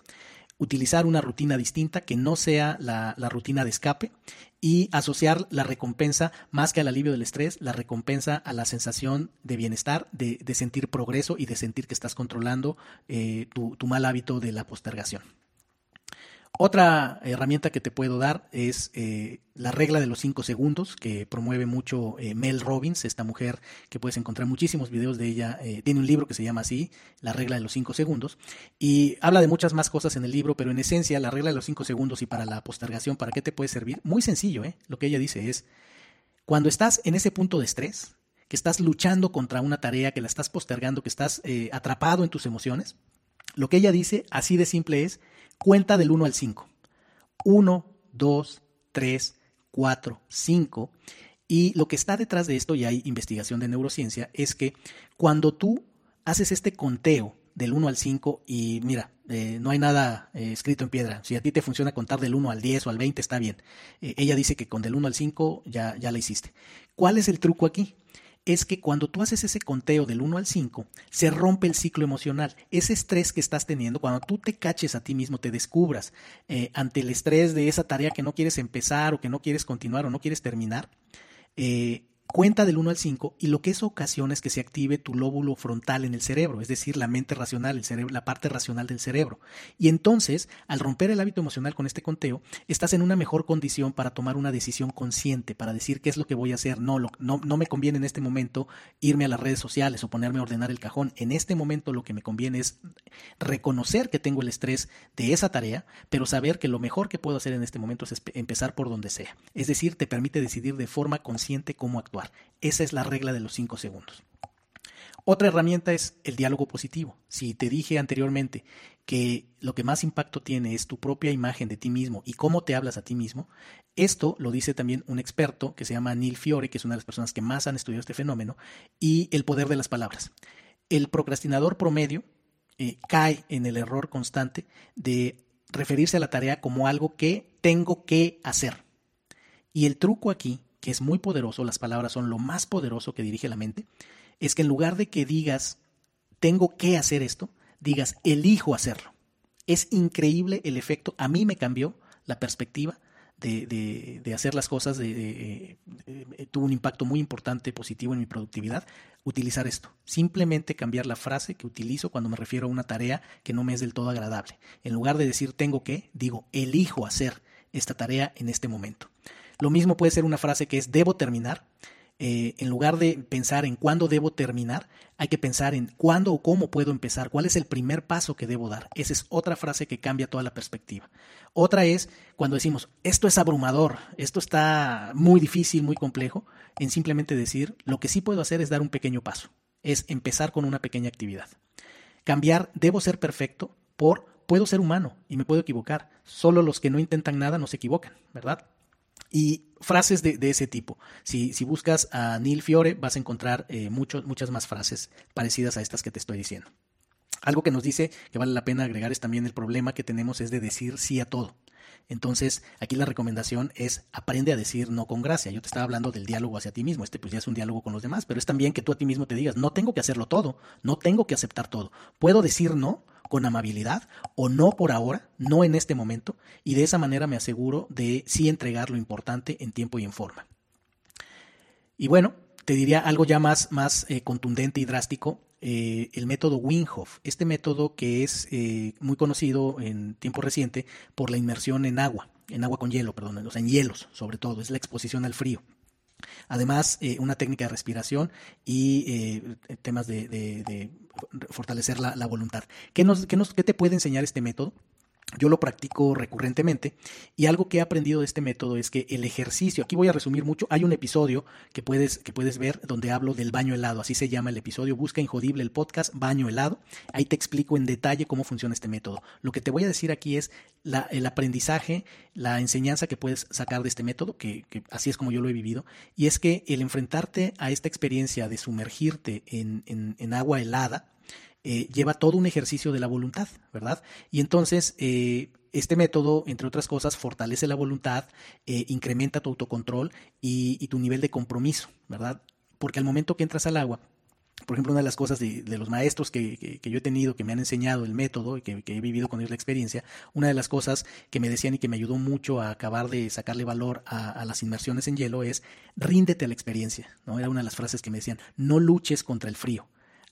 Speaker 1: utilizar una rutina distinta que no sea la, rutina de escape y asociar la recompensa más que al alivio del estrés, la recompensa a la sensación de bienestar, de, sentir progreso y de sentir que estás controlando eh, tu, mal hábito de la postergación. Otra herramienta que te puedo dar es eh, la regla de los cinco segundos, que promueve mucho eh, Mel Robbins, esta mujer que puedes encontrar muchísimos videos de ella. Eh, tiene un libro que se llama así, La regla de los cinco segundos, y habla de muchas más cosas en el libro, pero en esencia, la regla de los cinco segundos y para la postergación, ¿para qué te puede servir? Muy sencillo. Lo que ella dice es, cuando estás en ese punto de estrés, que estás luchando contra una tarea, que la estás postergando, que estás atrapado en tus emociones, lo que ella dice, así de simple es, Cuenta del 1 al 5. 1, 2, 3, 4, 5. Y lo que está detrás de esto, y hay investigación de neurociencia, es que cuando tú haces este conteo del 1 al 5 y mira, eh, no hay nada eh, escrito en piedra. Si a ti te funciona contar del 1 al 10 o al 20, está bien. Eh, ella dice que con del 1 al 5 ya, ya la hiciste. ¿Cuál es el truco aquí? Es que cuando tú haces ese conteo del 1 al 5, se rompe el ciclo emocional. Ese estrés que estás teniendo, cuando tú te caches a ti mismo, te descubras eh, ante el estrés de esa tarea que no quieres empezar o que no quieres continuar o no quieres terminar, eh, cuenta del 1 al 5 y lo que eso ocasiona es que se active tu lóbulo frontal en el cerebro, es decir, la mente racional, la parte racional del cerebro. Y entonces, al romper el hábito emocional con este conteo, estás en una mejor condición para tomar una decisión consciente, para decir qué es lo que voy a hacer. No, no, no me conviene en este momento irme a las redes sociales o ponerme a ordenar el cajón. En este momento lo que me conviene es reconocer que tengo el estrés de esa tarea, pero saber que lo mejor que puedo hacer en este momento es empezar por donde sea. Es decir, te permite decidir de forma consciente cómo actuar. Esa es la regla de los cinco segundos. Otra herramienta es el diálogo positivo. Si te dije anteriormente que lo que más impacto tiene es tu propia imagen de ti mismo y cómo te hablas a ti mismo, esto lo dice también un experto que se llama Neil Fiore, que es una de las personas que más han estudiado este fenómeno, y el poder de las palabras. El procrastinador promedio eh, cae en el error constante de referirse a la tarea como algo que tengo que hacer. Y el truco aquí es muy poderoso, las palabras son lo más poderoso que dirige la mente, es que en lugar de que digas, tengo que hacer esto, digas, elijo hacerlo. Es increíble el efecto, a mí me cambió la perspectiva de, hacer las cosas, de, tuvo un impacto muy importante, positivo en mi productividad, utilizar esto. Simplemente cambiar la frase que utilizo cuando me refiero a una tarea que no me es del todo agradable. En lugar de decir tengo que, digo, elijo hacer esta tarea en este momento. Lo mismo puede ser una frase que es debo terminar. Eh, en lugar de pensar en cuándo debo terminar, hay que pensar en cuándo o cómo puedo empezar, cuál es el primer paso que debo dar. Esa es otra frase que cambia toda la perspectiva. Otra es cuando decimos, esto es abrumador, esto está muy difícil, muy complejo, en simplemente decir, lo que sí puedo hacer es dar un pequeño paso, es empezar con una pequeña actividad. Cambiar, debo ser perfecto, por puedo ser humano y me puedo equivocar. Solo los que no intentan nada no se equivocan, ¿verdad? Y frases de, ese tipo. Si, si, buscas a Neil Fiore, vas a encontrar eh, muchas más frases parecidas a estas que te estoy diciendo. Algo que nos dice que vale la pena agregar es también el problema que tenemos es de decir sí a todo. Entonces, aquí la recomendación es aprende a decir no con gracia. Yo te estaba hablando del diálogo hacia ti mismo. Este pues ya es un diálogo con los demás, pero es también que tú a ti mismo te digas, no tengo que hacerlo todo, no tengo que aceptar todo. Puedo decir no, con amabilidad o no por ahora, no en este momento, y de esa manera me aseguro de sí entregar lo importante en tiempo y en forma. Y bueno, te diría algo ya más, más eh, contundente y drástico, eh, el método Winghoff, este método que es eh, muy conocido en tiempo reciente por la inmersión en agua, en agua con hielo, perdón, o sea, en hielos sobre todo, es la exposición al frío. Además, eh, una técnica de respiración y temas de, fortalecer la, voluntad. ¿Qué, nos, qué, nos, ¿Qué te puede enseñar este método? Yo lo practico recurrentemente y algo que he aprendido de este método es que el ejercicio, aquí voy a resumir mucho, hay un episodio que puedes, que puedes ver donde hablo del baño helado, así se llama el episodio, busca Injodible el podcast Baño helado, ahí te explico en detalle cómo funciona este método. Lo que te voy a decir aquí es el aprendizaje, la enseñanza que puedes sacar de este método, que, así es como yo lo he vivido, y es que el enfrentarte a esta experiencia de sumergirte en, en agua helada, eh, lleva todo un ejercicio de la voluntad, ¿verdad? Y entonces, eh, este método, entre otras cosas, fortalece la voluntad, eh, incrementa tu autocontrol y, tu nivel de compromiso, ¿verdad? Porque al momento que entras al agua, por ejemplo, una de las cosas de, los maestros que, yo he tenido, que me han enseñado el método y que, he vivido con ellos la experiencia, una de las cosas que me decían y que me ayudó mucho a acabar de sacarle valor a, a, las inmersiones en hielo es ríndete a la experiencia, ¿no? Era una de las frases que me decían, no luches contra el frío,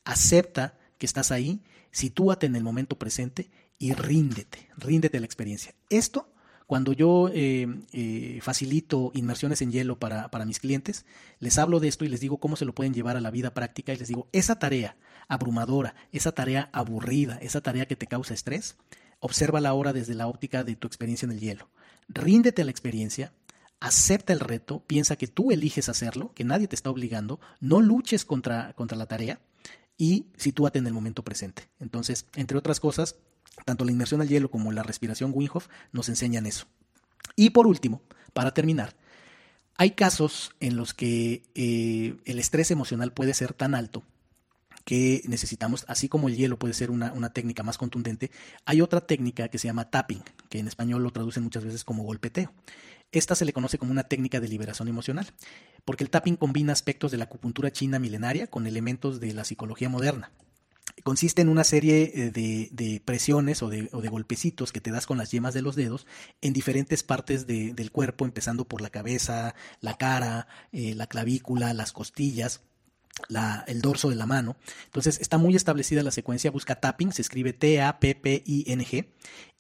Speaker 1: acepta que estás ahí, sitúate en el momento presente y ríndete, ríndete a la experiencia. Esto, cuando yo eh, eh, facilito inmersiones en hielo para, para mis clientes, les hablo de esto y les digo cómo se lo pueden llevar a la vida práctica y les digo, esa tarea abrumadora, esa tarea aburrida, esa tarea que te causa estrés, observa ahora desde la óptica de tu experiencia en el hielo. Ríndete a la experiencia, acepta el reto, piensa que tú eliges hacerlo, que nadie te está obligando, no luches contra, contra la tarea y sitúate en el momento presente. Entonces, entre otras cosas, tanto la inmersión al hielo como la respiración Wim nos enseñan eso. Y por último, para terminar, hay casos en los que eh, el estrés emocional puede ser tan alto que necesitamos, así como el hielo puede ser una, técnica más contundente, hay otra técnica que se llama tapping, que en español lo traducen muchas veces como golpeteo. Esta se le conoce como una técnica de liberación emocional, porque el tapping combina aspectos de la acupuntura china milenaria con elementos de la psicología moderna consiste en una serie eh, de, presiones o de, golpecitos que te das con las yemas de los dedos en diferentes partes del cuerpo, empezando por la cabeza, la cara, eh, la clavícula, las costillas. El dorso de la mano. Entonces está muy establecida la secuencia, busca tapping, se escribe T-A-P-P-I-N-G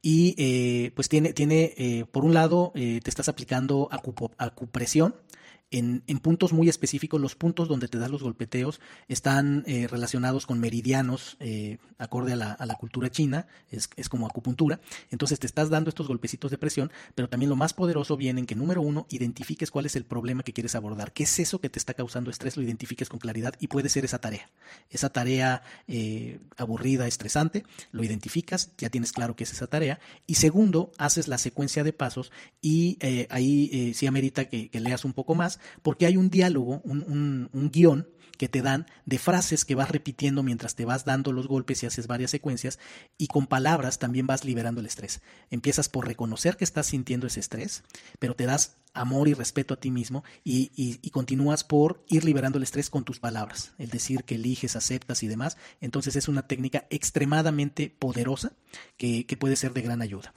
Speaker 1: y eh, pues tiene, tiene por un lado, te estás aplicando acupresión, en, puntos muy específicos. Los puntos donde te das los golpeteos están eh, relacionados con meridianos, eh, acorde a la, cultura china, es, como acupuntura. Entonces te estás dando estos golpecitos de presión, pero también lo más poderoso viene en que, número uno, identifiques cuál es el problema que quieres abordar. ¿Qué es eso que te está causando estrés? Lo identifiques con claridad y puede ser esa tarea. Esa tarea eh, aburrida, estresante, lo identificas, ya tienes claro qué es esa tarea. Y segundo, haces la secuencia de pasos y ahí sí amerita que leas un poco más porque hay un diálogo, un, guion que te dan de frases que vas repitiendo mientras te vas dando los golpes y haces varias secuencias y con palabras también vas liberando el estrés. Empiezas por reconocer que estás sintiendo ese estrés, pero te das amor y respeto a ti mismo y, continúas por ir liberando el estrés con tus palabras, el decir que eliges, aceptas y demás. Entonces es una técnica extremadamente poderosa que, puede ser de gran ayuda.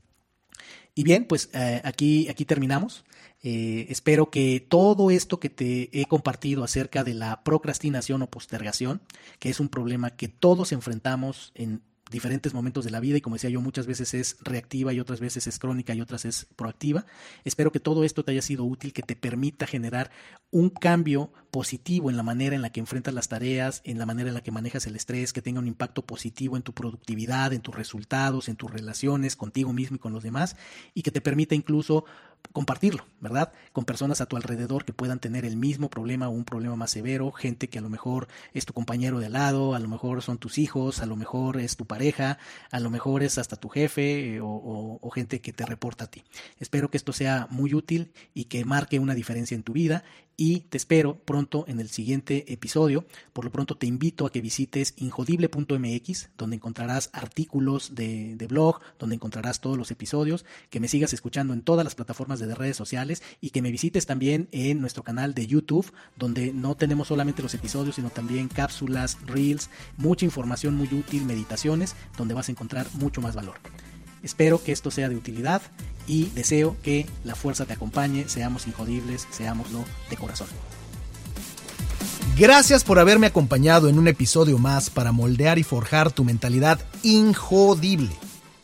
Speaker 1: Y bien, pues eh, aquí, aquí terminamos. Eh, espero que todo esto que te he compartido acerca de la procrastinación o postergación, que es un problema que todos enfrentamos en diferentes momentos de la vida y como decía yo muchas veces es reactiva y otras veces es crónica y otras es proactiva. Espero que todo esto te haya sido útil, que te permita generar un cambio positivo en la manera en la que enfrentas las tareas, en la manera en la que manejas el estrés, que tenga un impacto positivo en tu productividad, en tus resultados, en tus relaciones contigo mismo y con los demás y que te permita incluso compartirlo, ¿verdad? Con personas a tu alrededor que puedan tener el mismo problema o un problema más severo, gente que a lo mejor es tu compañero de al lado, a lo mejor son tus hijos, a lo mejor es tu pareja, a lo mejor es hasta tu jefe eh, o, o gente que te reporta a ti. Espero que esto sea muy útil y que marque una diferencia en tu vida y te espero pronto en el siguiente episodio. Por lo pronto te invito a que visites injodible.mx, donde encontrarás artículos de, blog, donde encontrarás todos los episodios, que me sigas escuchando en todas las plataformas de redes sociales y que me visites también en nuestro canal de YouTube, donde no tenemos solamente los episodios, sino también cápsulas, reels, mucha información muy útil, meditaciones, donde vas a encontrar mucho más valor. Espero que esto sea de utilidad y deseo que la fuerza te acompañe, seamos injodibles, seámoslo de corazón.
Speaker 2: Gracias por haberme acompañado en un episodio más para moldear y forjar tu mentalidad injodible.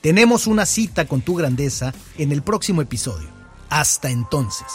Speaker 2: Tenemos una cita con tu grandeza en el próximo episodio. Hasta entonces.